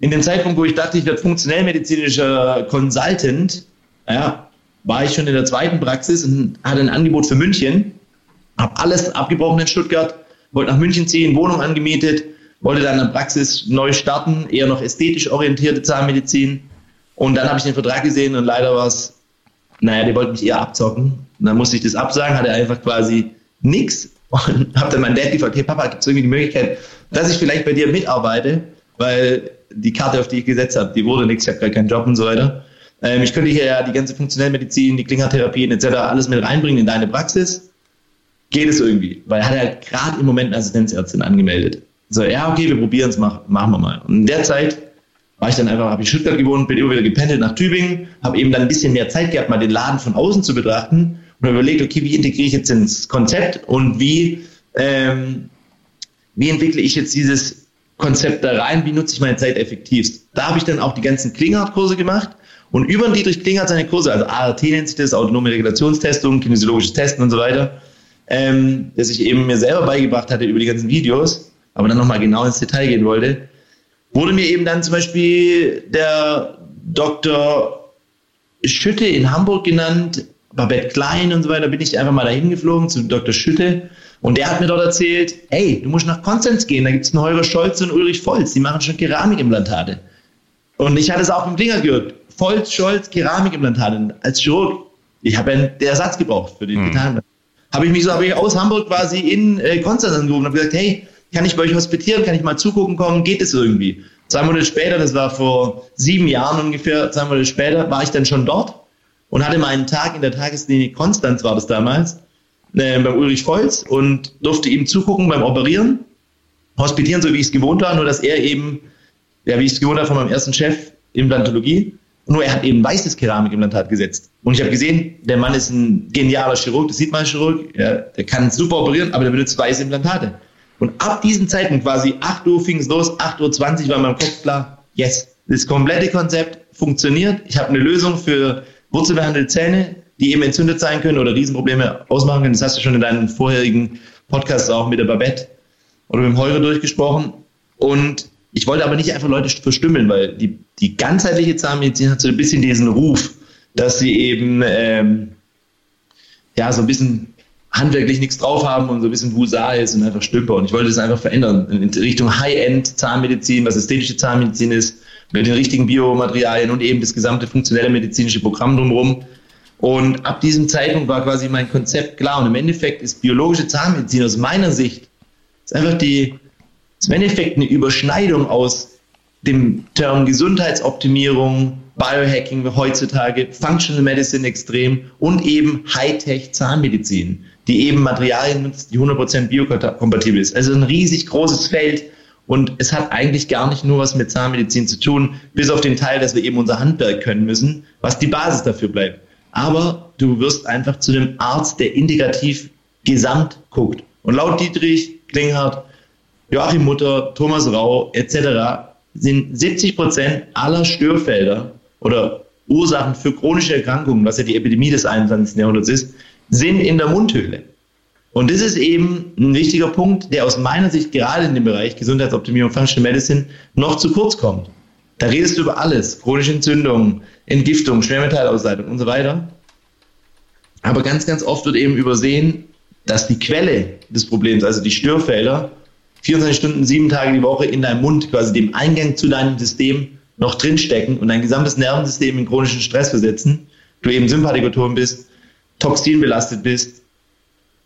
in dem Zeitpunkt, wo ich dachte, ich werde funktionellmedizinischer Consultant, ja, war ich schon in der zweiten Praxis und hatte ein Angebot für München habe alles abgebrochen in Stuttgart, wollte nach München ziehen, Wohnung angemietet, wollte dann eine Praxis neu starten, eher noch ästhetisch orientierte Zahnmedizin. Und dann habe ich den Vertrag gesehen und leider war es, naja, die wollten mich eher abzocken. Und dann musste ich das absagen, hatte einfach quasi nichts und habe dann meinen Dad gefragt, hey Papa, gibt es irgendwie die Möglichkeit, dass ich vielleicht bei dir mitarbeite, weil die Karte, auf die ich gesetzt habe, die wurde nichts, ich habe gar keinen Job und so weiter. Ähm, ich könnte hier ja die ganze Funktionellmedizin, die Klingertherapien etc. alles mit reinbringen in deine Praxis geht es irgendwie. Weil er hat halt gerade im Moment eine Assistenzärztin angemeldet. So, ja, okay, wir probieren es, mach, machen wir mal. Und in der Zeit war ich dann einfach, habe ich in Stuttgart gewohnt, bin immer wieder gependelt nach Tübingen, habe eben dann ein bisschen mehr Zeit gehabt, mal den Laden von außen zu betrachten und überlegt, okay, wie integriere ich jetzt ins Konzept und wie, ähm, wie entwickle ich jetzt dieses Konzept da rein, wie nutze ich meine Zeit effektivst. Da habe ich dann auch die ganzen Klinghardt-Kurse gemacht und über den Dietrich Klinghardt seine Kurse, also ART nennt sich das, autonome Regulationstestung, kinesiologisches Testen und so weiter, ähm, das ich eben mir selber beigebracht hatte über die ganzen Videos, aber dann nochmal genau ins Detail gehen wollte, wurde mir eben dann zum Beispiel der Dr. Schütte in Hamburg genannt, Babette Klein und so weiter, bin ich einfach mal dahin geflogen zu Dr. Schütte und der hat mir dort erzählt, hey, du musst nach Konstanz gehen, da gibt es einen Holger Scholz und Ulrich Volz, die machen schon Keramikimplantate. Und ich hatte es auch im Klinger gehört, Volz, Scholz, Keramikimplantate. Als Chirurg, ich habe den Ersatz gebraucht für die hm habe ich mich so, habe ich aus Hamburg quasi in äh, Konstanz angerufen und habe gesagt, hey, kann ich bei euch hospitieren, kann ich mal zugucken kommen, geht es irgendwie? Zwei Monate später, das war vor sieben Jahren ungefähr, zwei Monate später, war ich dann schon dort und hatte meinen Tag in der Tagesklinik Konstanz, war das damals, äh, beim Ulrich Volz und durfte ihm zugucken beim Operieren, hospitieren, so wie ich es gewohnt war, nur dass er eben, ja, wie ich es gewohnt war von meinem ersten Chef, Implantologie, nur er hat eben weißes Keramikimplantat gesetzt. Und ich habe gesehen, der Mann ist ein genialer Chirurg, das sieht man Chirurg, ja, der kann super operieren, aber der benutzt weiße Implantate. Und ab diesem Zeitpunkt, quasi 8 Uhr fing es los, 8.20 Uhr war in meinem Kopf klar, yes, das komplette Konzept funktioniert. Ich habe eine Lösung für wurzelbehandelte Zähne, die eben entzündet sein können oder Riesenprobleme ausmachen können. Das hast du schon in deinen vorherigen Podcasts auch mit der Babette oder mit dem Heure durchgesprochen. Und ich wollte aber nicht einfach Leute verstümmeln, weil die, die ganzheitliche Zahnmedizin hat so ein bisschen diesen Ruf, dass sie eben ähm, ja so ein bisschen handwerklich nichts drauf haben und so ein bisschen Wusar ist und einfach Stümper. Und ich wollte das einfach verändern in Richtung High-End-Zahnmedizin, was ästhetische Zahnmedizin ist, mit den richtigen Biomaterialien und eben das gesamte funktionelle medizinische Programm drumherum. Und ab diesem Zeitpunkt war quasi mein Konzept klar. Und im Endeffekt ist biologische Zahnmedizin aus meiner Sicht ist einfach die, ist im Endeffekt eine Überschneidung aus dem Term Gesundheitsoptimierung, Biohacking heutzutage, Functional Medicine extrem und eben Hightech Zahnmedizin, die eben Materialien nutzt, die 100% biokompatibel ist. Also ein riesig großes Feld und es hat eigentlich gar nicht nur was mit Zahnmedizin zu tun, bis auf den Teil, dass wir eben unser Handwerk können müssen, was die Basis dafür bleibt. Aber du wirst einfach zu einem Arzt, der integrativ gesamt guckt. Und laut Dietrich Klinghardt, Joachim Mutter, Thomas Rau etc. sind 70 Prozent aller Störfelder oder Ursachen für chronische Erkrankungen, was ja die Epidemie des 21. Jahrhunderts ist, sind in der Mundhöhle. Und das ist eben ein wichtiger Punkt, der aus meiner Sicht gerade in dem Bereich Gesundheitsoptimierung, Functional Medicine noch zu kurz kommt. Da redest du über alles, chronische Entzündungen, Entgiftung, Schwermetallausleitung und so weiter. Aber ganz, ganz oft wird eben übersehen, dass die Quelle des Problems, also die Störfelder, 24 Stunden, sieben Tage die Woche in deinem Mund, quasi dem Eingang zu deinem System noch drinstecken und dein gesamtes Nervensystem in chronischen Stress versetzen. Du eben Sympathikoton bist, toxinbelastet bist,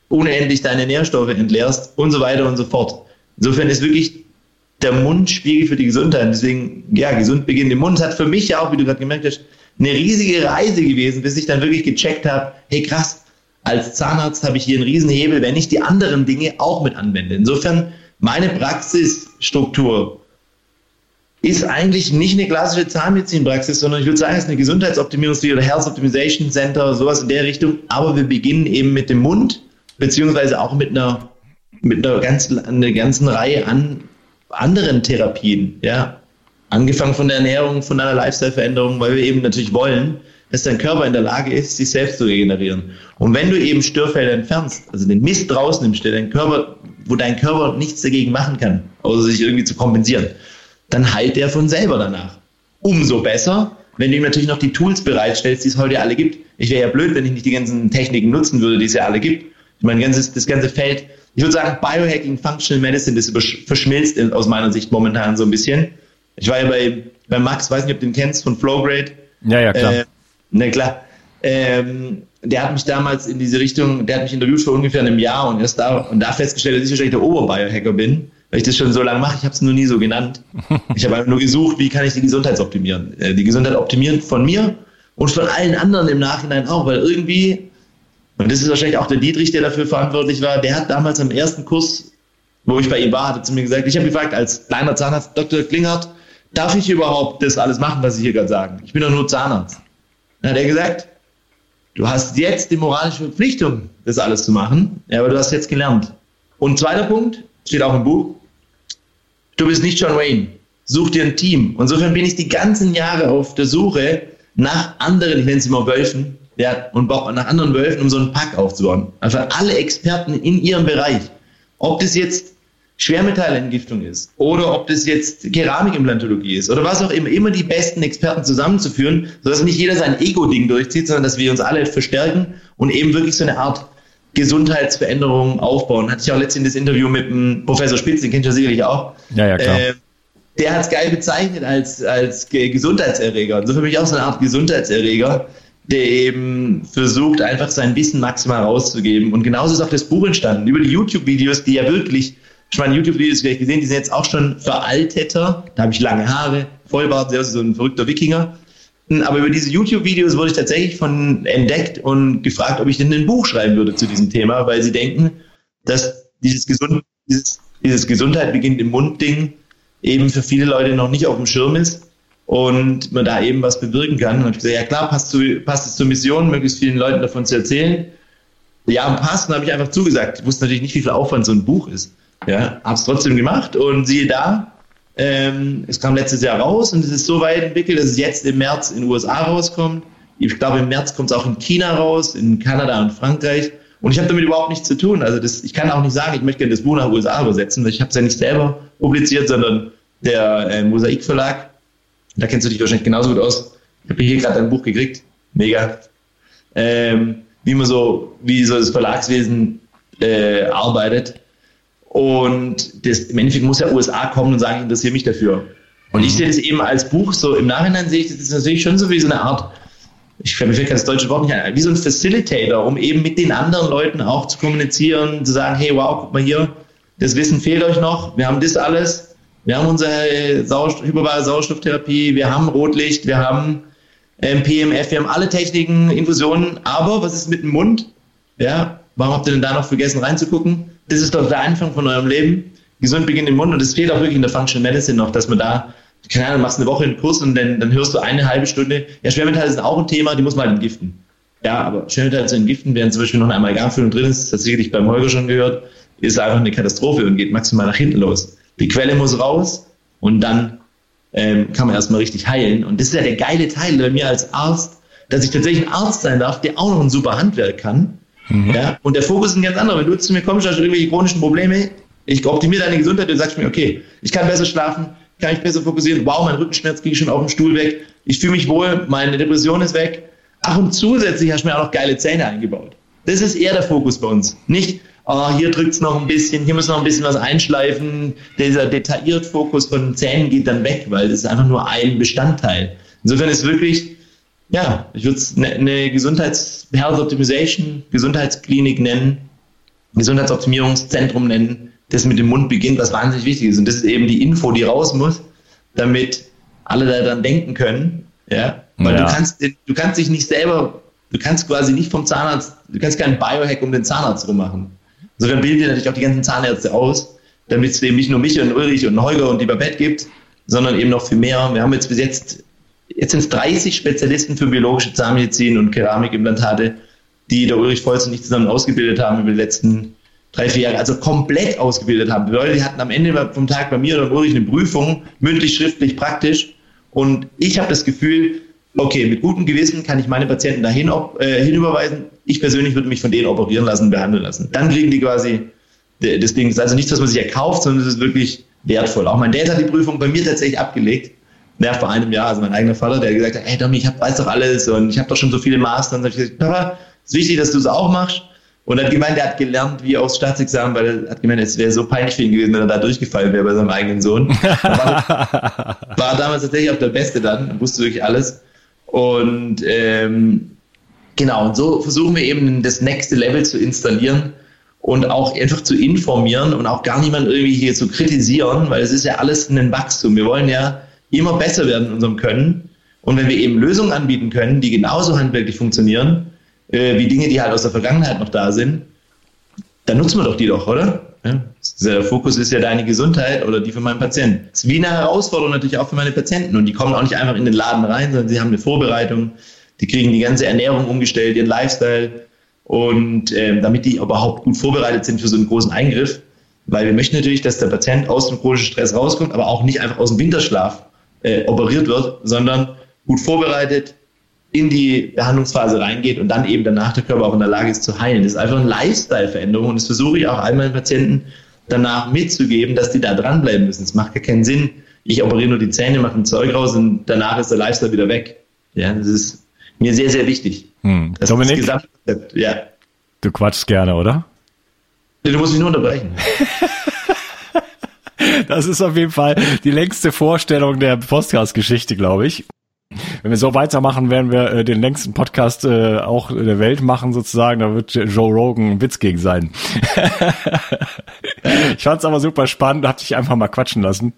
unendlich deine Nährstoffe entleerst und so weiter und so fort. Insofern ist wirklich der Mund Spiegel für die Gesundheit. Deswegen, ja, gesund beginnen im Mund hat für mich ja auch, wie du gerade gemerkt hast, eine riesige Reise gewesen, bis ich dann wirklich gecheckt habe, hey krass, als Zahnarzt habe ich hier einen riesen Hebel, wenn ich die anderen Dinge auch mit anwende. Insofern, meine Praxisstruktur ist eigentlich nicht eine klassische Zahnmedizinpraxis, sondern ich würde sagen, es ist eine Gesundheitsoptimierungsstudie oder Health Optimization Center, sowas in der Richtung. Aber wir beginnen eben mit dem Mund, beziehungsweise auch mit einer, mit einer ganzen, einer ganzen Reihe an anderen Therapien, ja. Angefangen von der Ernährung, von einer Lifestyle-Veränderung, weil wir eben natürlich wollen, dass dein Körper in der Lage ist, sich selbst zu regenerieren. Und wenn du eben Störfelder entfernst, also den Mist rausnimmst, der dein Körper, wo dein Körper nichts dagegen machen kann, außer sich irgendwie zu kompensieren, dann heilt der von selber danach. Umso besser, wenn du ihm natürlich noch die Tools bereitstellst, die es heute alle gibt. Ich wäre ja blöd, wenn ich nicht die ganzen Techniken nutzen würde, die es ja alle gibt. Ich meine, das ganze Feld, ich würde sagen, Biohacking, Functional Medicine, das verschmilzt aus meiner Sicht momentan so ein bisschen. Ich war ja bei, bei Max, weiß nicht, ob du den kennst, von Flowgrade. Ja, ja, klar. Äh, na klar. Ähm, der hat mich damals in diese Richtung, der hat mich interviewt vor ungefähr einem Jahr und erst da und da festgestellt, dass ich wahrscheinlich der Oberbiohacker bin, weil ich das schon so lange mache. Ich habe es nur nie so genannt. Ich habe einfach nur gesucht, wie kann ich die Gesundheit optimieren. Äh, die Gesundheit optimieren von mir und von allen anderen im Nachhinein auch, weil irgendwie, und das ist wahrscheinlich auch der Dietrich, der dafür verantwortlich war, der hat damals am ersten Kurs, wo ich bei ihm war, hat zu mir gesagt, ich habe gefragt, als kleiner Zahnarzt, Dr. Klinghardt, darf ich überhaupt das alles machen, was Sie hier gerade sagen? Ich bin doch nur Zahnarzt. Dann hat er gesagt, du hast jetzt die moralische Verpflichtung, das alles zu machen, ja, aber du hast jetzt gelernt. Und zweiter Punkt, steht auch im Buch, du bist nicht John Wayne, such dir ein Team. Insofern bin ich die ganzen Jahre auf der Suche nach anderen, ich nenne sie mal Wölfen, ja, und nach anderen Wölfen, um so einen Pack aufzubauen. Einfach alle Experten in ihrem Bereich. Ob das jetzt Schwermetallentgiftung ist oder ob das jetzt Keramikimplantologie ist oder was auch immer, immer die besten Experten zusammenzuführen, sodass nicht jeder sein Ego-Ding durchzieht, sondern dass wir uns alle verstärken und eben wirklich so eine Art Gesundheitsveränderung aufbauen. Hatte ich auch letztens das Interview mit dem Professor Spitz, den kennt ihr sicherlich auch. Ja, ja, klar. Äh, der hat es geil bezeichnet als, als Gesundheitserreger. Und so für mich auch so eine Art Gesundheitserreger, der eben versucht, einfach sein Wissen maximal rauszugeben. Und genauso ist auch das Buch entstanden. Über die YouTube-Videos, die ja wirklich ich meine, YouTube-Videos vielleicht gesehen, die sind jetzt auch schon veralteter. Da habe ich lange Haare, Vollbart, sehr so ein verrückter Wikinger. Aber über diese YouTube-Videos wurde ich tatsächlich von entdeckt und gefragt, ob ich denn ein Buch schreiben würde zu diesem Thema, weil sie denken, dass dieses, Gesund dieses, dieses Gesundheit beginnt im Mund-Ding eben für viele Leute noch nicht auf dem Schirm ist und man da eben was bewirken kann. Und ich gesagt, ja klar, passt, zu, passt es zur Mission, möglichst vielen Leuten davon zu erzählen. Ja, passt, und habe ich einfach zugesagt. Ich wusste natürlich nicht, wie viel Aufwand so ein Buch ist. Ja, habe es trotzdem gemacht und siehe da, ähm, es kam letztes Jahr raus und es ist so weit entwickelt, dass es jetzt im März in den USA rauskommt. Ich glaube, im März kommt es auch in China raus, in Kanada und Frankreich. Und ich habe damit überhaupt nichts zu tun. Also das, ich kann auch nicht sagen, ich möchte gerne das Buch nach USA übersetzen, weil ich habe es ja nicht selber publiziert, sondern der äh, Mosaik Verlag. Da kennst du dich wahrscheinlich genauso gut aus. Ich habe hier gerade ein Buch gekriegt. Mega. Ähm, wie man so, wie so das Verlagswesen äh, arbeitet. Und das, im Endeffekt muss ja USA kommen und sagen, ich interessiere mich dafür. Und ich mhm. sehe das eben als Buch so, im Nachhinein sehe ich das ist natürlich schon so wie so eine Art ich mir fällt das deutsche Wort nicht ein, wie so ein Facilitator, um eben mit den anderen Leuten auch zu kommunizieren, zu sagen, hey, wow, guck mal hier, das Wissen fehlt euch noch, wir haben das alles, wir haben unsere Sauerstoff, hyperbare Sauerstofftherapie, wir haben Rotlicht, wir haben ähm, PMF, wir haben alle Techniken, Infusionen, aber was ist mit dem Mund? Ja, warum habt ihr denn da noch vergessen reinzugucken? Das ist doch der Anfang von eurem Leben. Gesund beginnt im Mund und es fehlt auch wirklich in der Functional Medicine noch, dass man da, keine Ahnung, machst eine Woche einen Kurs und dann, dann hörst du eine halbe Stunde, ja, Schwermetalle sind auch ein Thema, die muss man halt entgiften. Ja, aber Schwermetalle zu entgiften, während zum Beispiel noch eine Amalgamfüllung drin ist, das sicherlich beim Holger schon gehört, ist einfach eine Katastrophe und geht maximal nach hinten los. Die Quelle muss raus und dann ähm, kann man erstmal richtig heilen. Und das ist ja der geile Teil bei mir als Arzt, dass ich tatsächlich ein Arzt sein darf, der auch noch ein super Handwerk kann. Mhm. Ja, und der Fokus ist ein ganz anderer. Wenn du zu mir kommst, hast du irgendwelche chronischen Probleme, ich optimiere deine Gesundheit, du sagst mir, okay, ich kann besser schlafen, kann ich besser fokussieren, wow, mein Rückenschmerz ich schon auf dem Stuhl weg, ich fühle mich wohl, meine Depression ist weg. Ach, und zusätzlich hast du mir auch noch geile Zähne eingebaut. Das ist eher der Fokus bei uns. Nicht, oh, hier drückt es noch ein bisschen, hier muss noch ein bisschen was einschleifen. Dieser detailliert Fokus von Zähnen geht dann weg, weil das ist einfach nur ein Bestandteil. Insofern ist wirklich, ja, ich würde es eine, eine Gesundheits-Health Optimization, Gesundheitsklinik nennen, Gesundheitsoptimierungszentrum nennen, das mit dem Mund beginnt, was wahnsinnig wichtig ist. Und das ist eben die Info, die raus muss, damit alle da dann denken können. Ja, weil ja. du kannst, du kannst dich nicht selber, du kannst quasi nicht vom Zahnarzt, du kannst keinen Biohack um den Zahnarzt rummachen. Insofern bilden wir natürlich auch die ganzen Zahnärzte aus, damit es eben nicht nur mich und Ulrich und Holger und die Babette gibt, sondern eben noch viel mehr. Wir haben jetzt bis jetzt, jetzt sind es 30 Spezialisten für biologische Zahnmedizin und Keramikimplantate, die der Ulrich Volz und ich zusammen ausgebildet haben über die letzten drei, vier Jahre, also komplett ausgebildet haben. Die Leute, die hatten am Ende vom Tag bei mir und Ulrich eine Prüfung, mündlich, schriftlich, praktisch. Und ich habe das Gefühl, okay, mit gutem Gewissen kann ich meine Patienten dahin äh, hinüberweisen. Ich persönlich würde mich von denen operieren lassen, behandeln lassen. Dann kriegen die quasi das Ding. Ist also nichts, was man sich erkauft, sondern es ist wirklich wertvoll. Auch mein Dad hat die Prüfung bei mir tatsächlich abgelegt. Ja, vor einem Jahr, also mein eigener Vater, der gesagt hat, hey Domi, ich hab, weiß doch alles und ich habe doch schon so viele Master. Und dann habe ich gesagt, Papa, es ist wichtig, dass du es auch machst. Und er hat gemeint, er hat gelernt wie aufs Staatsexamen, weil er hat gemeint, es wäre so peinlich für ihn gewesen, wenn er da durchgefallen wäre bei seinem eigenen Sohn. war, war damals tatsächlich auch der Beste dann, wusste wirklich alles. Und ähm, genau, und so versuchen wir eben das nächste Level zu installieren und auch einfach zu informieren und auch gar niemand irgendwie hier zu kritisieren, weil es ist ja alles ein Wachstum. Wir wollen ja immer besser werden in unserem Können. Und wenn wir eben Lösungen anbieten können, die genauso handwerklich funktionieren, äh, wie Dinge, die halt aus der Vergangenheit noch da sind, dann nutzen wir doch die doch, oder? Ja? Der Fokus ist ja deine Gesundheit oder die von meinem Patienten. Das ist wie eine Herausforderung natürlich auch für meine Patienten. Und die kommen auch nicht einfach in den Laden rein, sondern sie haben eine Vorbereitung, die kriegen die ganze Ernährung umgestellt, ihren Lifestyle. Und ähm, damit die überhaupt gut vorbereitet sind für so einen großen Eingriff, weil wir möchten natürlich, dass der Patient aus dem chronischen Stress rauskommt, aber auch nicht einfach aus dem Winterschlaf äh, operiert wird, sondern gut vorbereitet, in die Behandlungsphase reingeht und dann eben danach der Körper auch in der Lage ist zu heilen. Das ist einfach eine Lifestyle-Veränderung und das versuche ich auch all meinen Patienten danach mitzugeben, dass die da dranbleiben müssen. Es macht gar keinen Sinn, ich operiere nur die Zähne, mache ein Zeug raus und danach ist der Lifestyle wieder weg. Ja, das ist mir sehr, sehr wichtig. Hm. Das Dominik, ist das ja. du quatschst gerne, oder? Du musst mich nur unterbrechen. Das ist auf jeden Fall die längste Vorstellung der Podcast-Geschichte, glaube ich. Wenn wir so weitermachen, werden wir äh, den längsten Podcast äh, auch der Welt machen sozusagen. Da wird Joe Rogan ein Witz gegen sein. ich fand es aber super spannend, hab dich einfach mal quatschen lassen.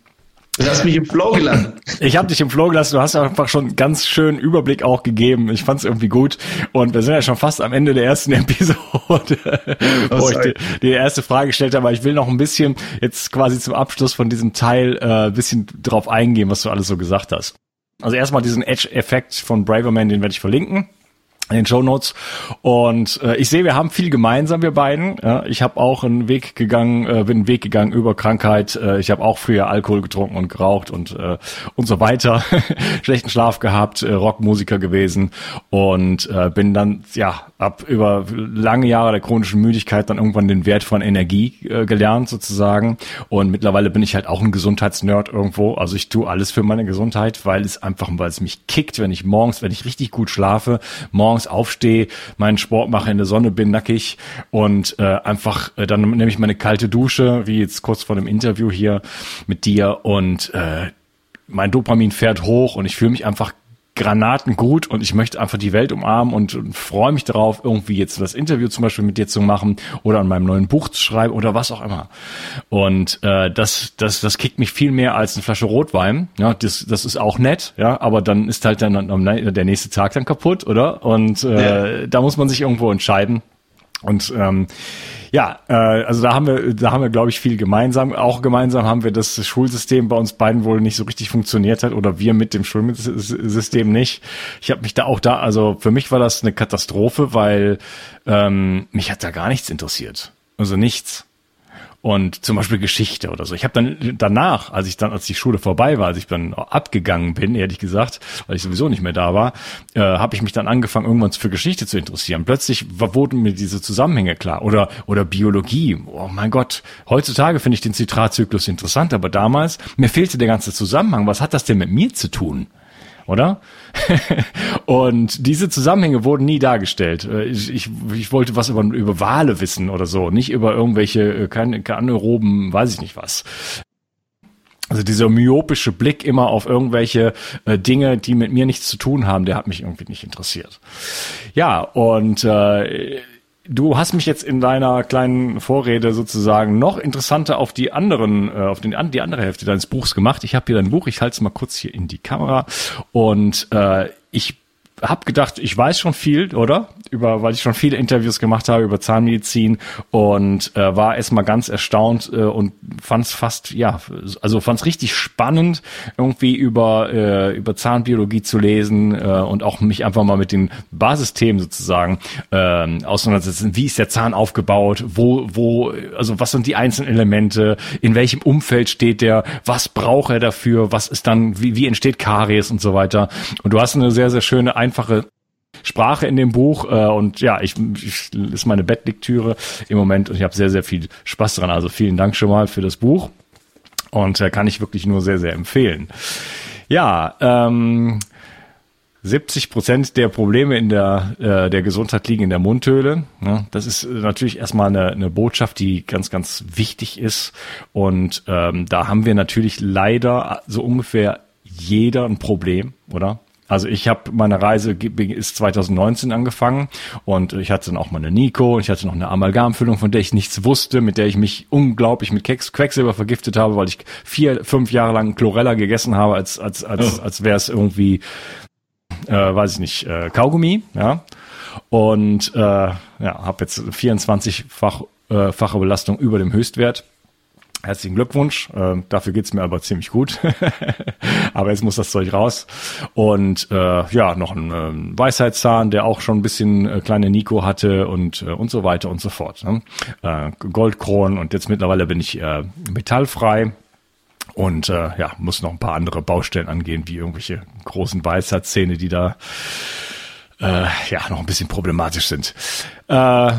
Du hast mich im Flow gelassen. Ich habe dich im Flow gelassen. Du hast einfach schon ganz schön Überblick auch gegeben. Ich fand es irgendwie gut. Und wir sind ja schon fast am Ende der ersten Episode, oh, wo ich die, die, erste Frage gestellt habe. Aber ich will noch ein bisschen jetzt quasi zum Abschluss von diesem Teil äh, bisschen drauf eingehen, was du alles so gesagt hast. Also erstmal diesen Edge-Effekt von Braverman, den werde ich verlinken in den Show Notes und äh, ich sehe, wir haben viel gemeinsam, wir beiden. Ja, ich habe auch einen Weg gegangen, äh, bin einen Weg gegangen über Krankheit. Äh, ich habe auch früher Alkohol getrunken und geraucht und äh, und so weiter. Schlechten Schlaf gehabt, äh, Rockmusiker gewesen und äh, bin dann ja ab über lange Jahre der chronischen Müdigkeit dann irgendwann den Wert von Energie äh, gelernt sozusagen und mittlerweile bin ich halt auch ein Gesundheitsnerd irgendwo. Also ich tue alles für meine Gesundheit, weil es einfach, weil es mich kickt, wenn ich morgens, wenn ich richtig gut schlafe, morgens morgens aufstehe, meinen Sport mache, in der Sonne bin, nackig und äh, einfach äh, dann nehme ich meine kalte Dusche, wie jetzt kurz vor dem Interview hier mit dir und äh, mein Dopamin fährt hoch und ich fühle mich einfach granatengut und ich möchte einfach die Welt umarmen und, und freue mich darauf, irgendwie jetzt das Interview zum Beispiel mit dir zu machen oder an meinem neuen Buch zu schreiben oder was auch immer. Und äh, das, das, das kickt mich viel mehr als eine Flasche Rotwein. Ja, das, das ist auch nett, ja, aber dann ist halt dann der nächste Tag dann kaputt, oder? Und äh, ja. da muss man sich irgendwo entscheiden. Und ähm, ja, äh, also da haben wir, da haben wir, glaube ich, viel gemeinsam. Auch gemeinsam haben wir, das Schulsystem bei uns beiden wohl nicht so richtig funktioniert hat oder wir mit dem Schulsystem nicht. Ich habe mich da auch da, also für mich war das eine Katastrophe, weil ähm, mich hat da gar nichts interessiert. Also nichts und zum Beispiel Geschichte oder so. Ich habe dann danach, als ich dann, als die Schule vorbei war, als ich dann abgegangen bin, ehrlich gesagt, weil ich sowieso nicht mehr da war, äh, habe ich mich dann angefangen, irgendwann für Geschichte zu interessieren. Plötzlich wurden mir diese Zusammenhänge klar oder oder Biologie. Oh mein Gott, heutzutage finde ich den Zitratzyklus interessant, aber damals mir fehlte der ganze Zusammenhang. Was hat das denn mit mir zu tun? Oder? und diese Zusammenhänge wurden nie dargestellt. Äh, ich, ich, ich wollte was über, über Wale wissen oder so, nicht über irgendwelche äh, keine, keine anaeroben, weiß ich nicht was. Also dieser myopische Blick immer auf irgendwelche äh, Dinge, die mit mir nichts zu tun haben, der hat mich irgendwie nicht interessiert. Ja, und äh, Du hast mich jetzt in deiner kleinen Vorrede sozusagen noch interessanter auf die anderen, äh, auf den, die andere Hälfte deines Buchs gemacht. Ich habe hier dein Buch, ich halte es mal kurz hier in die Kamera und äh, ich habe gedacht, ich weiß schon viel, oder? Über, weil ich schon viele Interviews gemacht habe über Zahnmedizin und äh, war erstmal ganz erstaunt äh, und fand es fast, ja, also fand es richtig spannend, irgendwie über, äh, über Zahnbiologie zu lesen äh, und auch mich einfach mal mit den Basisthemen sozusagen äh, auseinandersetzen. Wie ist der Zahn aufgebaut? Wo, wo, also was sind die einzelnen Elemente? In welchem Umfeld steht der? Was braucht er dafür? Was ist dann, wie, wie entsteht Karies und so weiter? Und du hast eine sehr, sehr schöne einfache Sprache in dem Buch äh, und ja, ich, ich ist meine Bettlektüre im Moment und ich habe sehr, sehr viel Spaß dran. Also vielen Dank schon mal für das Buch und äh, kann ich wirklich nur sehr, sehr empfehlen. Ja, ähm, 70 Prozent der Probleme in der, äh, der Gesundheit liegen in der Mundhöhle. Ja, das ist natürlich erstmal eine, eine Botschaft, die ganz, ganz wichtig ist. Und ähm, da haben wir natürlich leider so ungefähr jeder ein Problem, oder? Also ich habe meine Reise ist 2019 angefangen und ich hatte dann auch mal eine Nico, ich hatte noch eine Amalgamfüllung, von der ich nichts wusste, mit der ich mich unglaublich mit Quecksilber vergiftet habe, weil ich vier, fünf Jahre lang Chlorella gegessen habe, als als als oh. als wäre es irgendwie, äh, weiß ich nicht, äh, Kaugummi, ja. Und äh, ja, habe jetzt 24-fach äh, fache Belastung über dem Höchstwert Herzlichen Glückwunsch. Äh, dafür geht's mir aber ziemlich gut. aber jetzt muss das Zeug raus. Und äh, ja, noch ein äh, Weisheitszahn, der auch schon ein bisschen äh, kleine Nico hatte und, äh, und so weiter und so fort. Ne? Äh, Goldkronen und jetzt mittlerweile bin ich äh, metallfrei. Und äh, ja, muss noch ein paar andere Baustellen angehen, wie irgendwelche großen Weisheitszähne, die da äh, ja noch ein bisschen problematisch sind. Äh,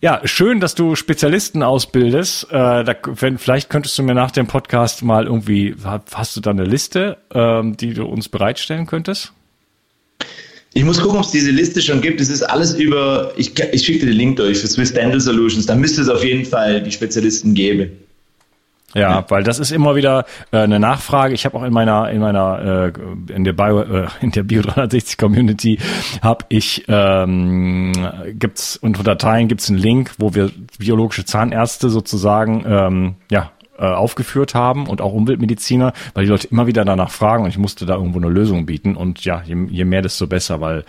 ja, schön, dass du Spezialisten ausbildest. Äh, da, wenn, vielleicht könntest du mir nach dem Podcast mal irgendwie, hast du da eine Liste, ähm, die du uns bereitstellen könntest? Ich muss gucken, ob es diese Liste schon gibt. Es ist alles über, ich, ich schicke dir den Link durch für Swiss Dental Solutions. Da müsste es auf jeden Fall die Spezialisten geben. Ja, weil das ist immer wieder äh, eine Nachfrage. Ich habe auch in meiner in meiner äh, in der Bio äh, in der Bio 360 Community habe ich ähm, gibt's unter Dateien gibt's einen Link, wo wir biologische Zahnärzte sozusagen ähm, ja äh, aufgeführt haben und auch Umweltmediziner, weil die Leute immer wieder danach fragen und ich musste da irgendwo eine Lösung bieten und ja, je, je mehr, desto besser, weil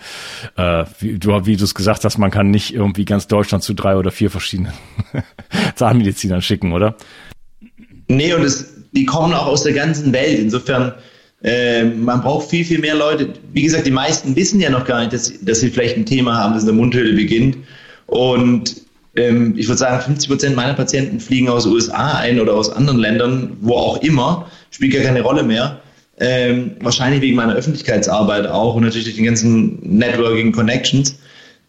äh, wie du wie du es gesagt hast, man kann nicht irgendwie ganz Deutschland zu drei oder vier verschiedenen Zahnmedizinern schicken, oder? Nee, und es, die kommen auch aus der ganzen Welt. Insofern, äh, man braucht viel, viel mehr Leute. Wie gesagt, die meisten wissen ja noch gar nicht, dass, dass sie vielleicht ein Thema haben, das in der Mundhöhle beginnt. Und ähm, ich würde sagen, 50 Prozent meiner Patienten fliegen aus den USA ein oder aus anderen Ländern, wo auch immer, spielt ja keine Rolle mehr. Ähm, wahrscheinlich wegen meiner Öffentlichkeitsarbeit auch und natürlich den ganzen Networking Connections.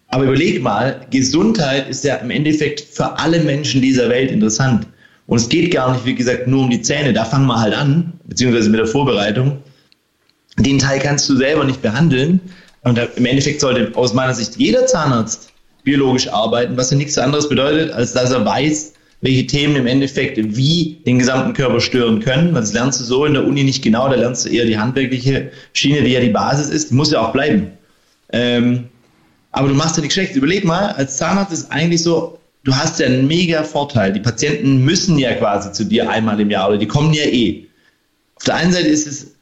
Aber überleg mal, Gesundheit ist ja im Endeffekt für alle Menschen dieser Welt interessant. Und es geht gar nicht, wie gesagt, nur um die Zähne. Da fangen wir halt an, beziehungsweise mit der Vorbereitung. Den Teil kannst du selber nicht behandeln. Und im Endeffekt sollte aus meiner Sicht jeder Zahnarzt biologisch arbeiten, was ja nichts anderes bedeutet, als dass er weiß, welche Themen im Endeffekt wie den gesamten Körper stören können. Das lernst du so in der Uni nicht genau, da lernst du eher die handwerkliche Schiene, die ja die Basis ist, die muss ja auch bleiben. Ähm, aber du machst ja nichts schlecht. Überleg mal, als Zahnarzt ist eigentlich so, du hast ja einen mega Vorteil. Die Patienten müssen ja quasi zu dir einmal im Jahr oder die kommen ja eh. Auf der einen Seite ist es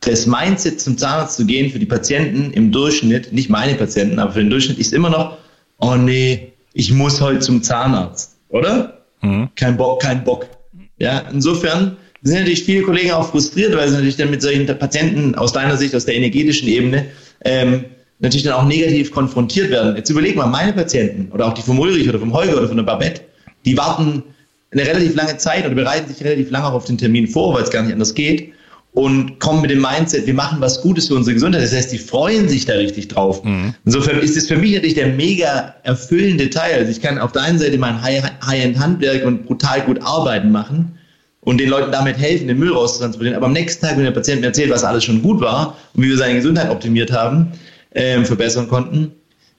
das Mindset zum Zahnarzt zu gehen für die Patienten im Durchschnitt, nicht meine Patienten, aber für den Durchschnitt ist immer noch, oh nee, ich muss heute zum Zahnarzt oder? Mhm. Kein Bock, kein Bock. Ja, insofern sind natürlich viele Kollegen auch frustriert, weil sie natürlich dann mit solchen Patienten aus deiner Sicht, aus der energetischen Ebene, ähm, natürlich dann auch negativ konfrontiert werden. Jetzt überleg mal, meine Patienten oder auch die vom Ulrich oder vom Holger oder von der Babette, die warten eine relativ lange Zeit oder bereiten sich relativ lange auch auf den Termin vor, weil es gar nicht anders geht und kommen mit dem Mindset, wir machen was Gutes für unsere Gesundheit. Das heißt, die freuen sich da richtig drauf. Mhm. Insofern ist es für mich natürlich der mega erfüllende Teil. Also ich kann auf der einen Seite mein High-End-Handwerk und brutal gut arbeiten machen und den Leuten damit helfen, den Müll rauszutransportieren. Aber am nächsten Tag, wenn der Patient mir erzählt, was alles schon gut war und wie wir seine Gesundheit optimiert haben, äh, verbessern konnten,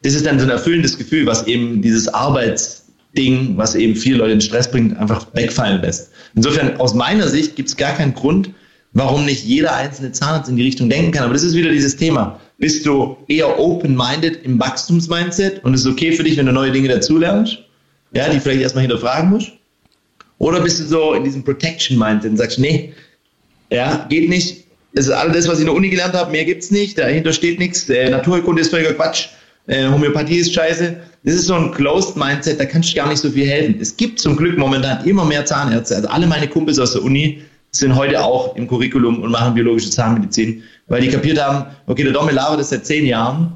das ist dann so ein erfüllendes Gefühl, was eben dieses Arbeitsding, was eben viele Leute in Stress bringt, einfach wegfallen lässt. Insofern, aus meiner Sicht gibt es gar keinen Grund, warum nicht jeder einzelne Zahnarzt in die Richtung denken kann. Aber das ist wieder dieses Thema. Bist du eher open-minded im Wachstumsmindset und es ist okay für dich, wenn du neue Dinge dazulernst, ja, die vielleicht erstmal hinterfragen musst? Oder bist du so in diesem Protection-Mindset und sagst, nee, ja, geht nicht. Das ist alles was ich in der Uni gelernt habe, mehr gibt's nicht, dahinter steht nichts, äh, Naturheilkunde ist völliger Quatsch, äh, Homöopathie ist scheiße. Das ist so ein Closed Mindset, da kannst du gar nicht so viel helfen. Es gibt zum Glück momentan immer mehr Zahnärzte. Also alle meine Kumpels aus der Uni sind heute auch im Curriculum und machen biologische Zahnmedizin, weil die kapiert haben, okay, der Dommel labert das seit zehn Jahren.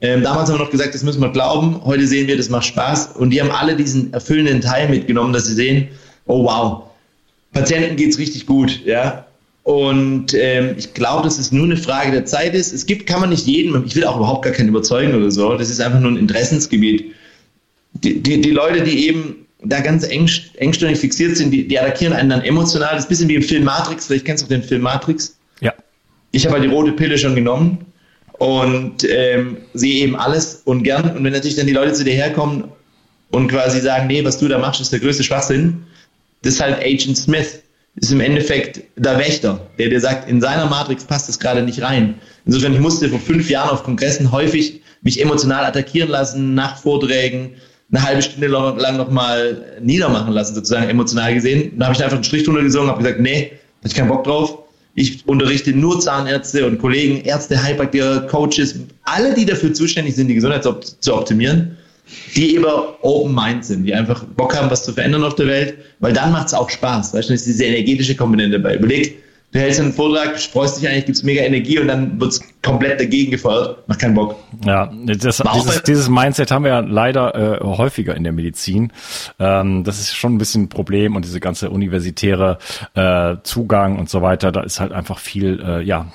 Ähm, damals haben wir noch gesagt, das müssen wir glauben. Heute sehen wir, das macht Spaß. Und die haben alle diesen erfüllenden Teil mitgenommen, dass sie sehen, oh wow, Patienten geht's richtig gut, ja. Und ähm, ich glaube, dass es nur eine Frage der Zeit ist. Es gibt, kann man nicht jedem, ich will auch überhaupt gar keinen überzeugen oder so. Das ist einfach nur ein Interessensgebiet. Die, die, die Leute, die eben da ganz eng, engstirnig fixiert sind, die, die attackieren einen dann emotional. Das ist ein bisschen wie im Film Matrix. Vielleicht kennst du den Film Matrix. Ja. Ich habe halt die rote Pille schon genommen und ähm, sehe eben alles und gern. Und wenn natürlich dann die Leute zu dir herkommen und quasi sagen, nee, was du da machst, ist der größte Schwachsinn, das ist halt Agent Smith. Ist im Endeffekt der Wächter, der dir sagt, in seiner Matrix passt das gerade nicht rein. Insofern, ich musste vor fünf Jahren auf Kongressen häufig mich emotional attackieren lassen, nach Vorträgen, eine halbe Stunde lang nochmal niedermachen lassen, sozusagen emotional gesehen. Dann habe ich einfach einen Strich drunter gesungen, habe gesagt, nee, hab ich keinen Bock drauf. Ich unterrichte nur Zahnärzte und Kollegen, Ärzte, Heilpraktiker, Coaches, alle, die dafür zuständig sind, die Gesundheit zu optimieren, die eben Open Mind sind, die einfach Bock haben, was zu verändern auf der Welt, weil dann macht es auch Spaß. Weißt du, ist diese energetische Komponente dabei. Überleg, du hältst einen Vortrag, freust dich eigentlich, gibt's mega Energie und dann wird's komplett dagegen gefeuert. Macht keinen Bock. Ja, das, dieses, dieses, Mindset haben wir ja leider äh, häufiger in der Medizin. Ähm, das ist schon ein bisschen ein Problem und diese ganze universitäre äh, Zugang und so weiter, da ist halt einfach viel äh, ja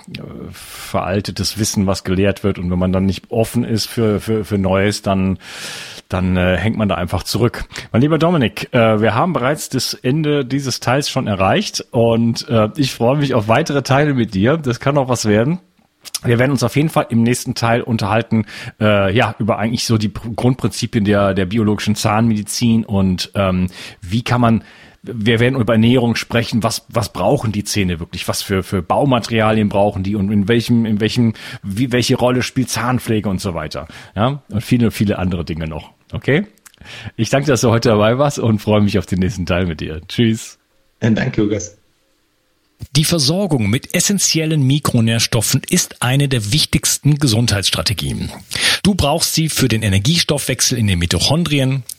veraltetes Wissen, was gelehrt wird und wenn man dann nicht offen ist für für, für Neues, dann dann äh, hängt man da einfach zurück. Mein lieber Dominik, äh, wir haben bereits das Ende dieses Teils schon erreicht und äh, ich freue mich auf weitere Teile mit dir. Das kann auch was werden. Wir werden uns auf jeden Fall im nächsten Teil unterhalten, äh, ja, über eigentlich so die Grundprinzipien der, der biologischen Zahnmedizin und ähm, wie kann man wir werden über Ernährung sprechen. Was, was brauchen die Zähne wirklich? Was für, für Baumaterialien brauchen die und in welchem, in welchem, wie, welche Rolle spielt Zahnpflege und so weiter? Ja, und viele, viele andere Dinge noch. Okay? Ich danke, dass du heute dabei warst und freue mich auf den nächsten Teil mit dir. Tschüss. Danke, Lukas. Die Versorgung mit essentiellen Mikronährstoffen ist eine der wichtigsten Gesundheitsstrategien. Du brauchst sie für den Energiestoffwechsel in den Mitochondrien,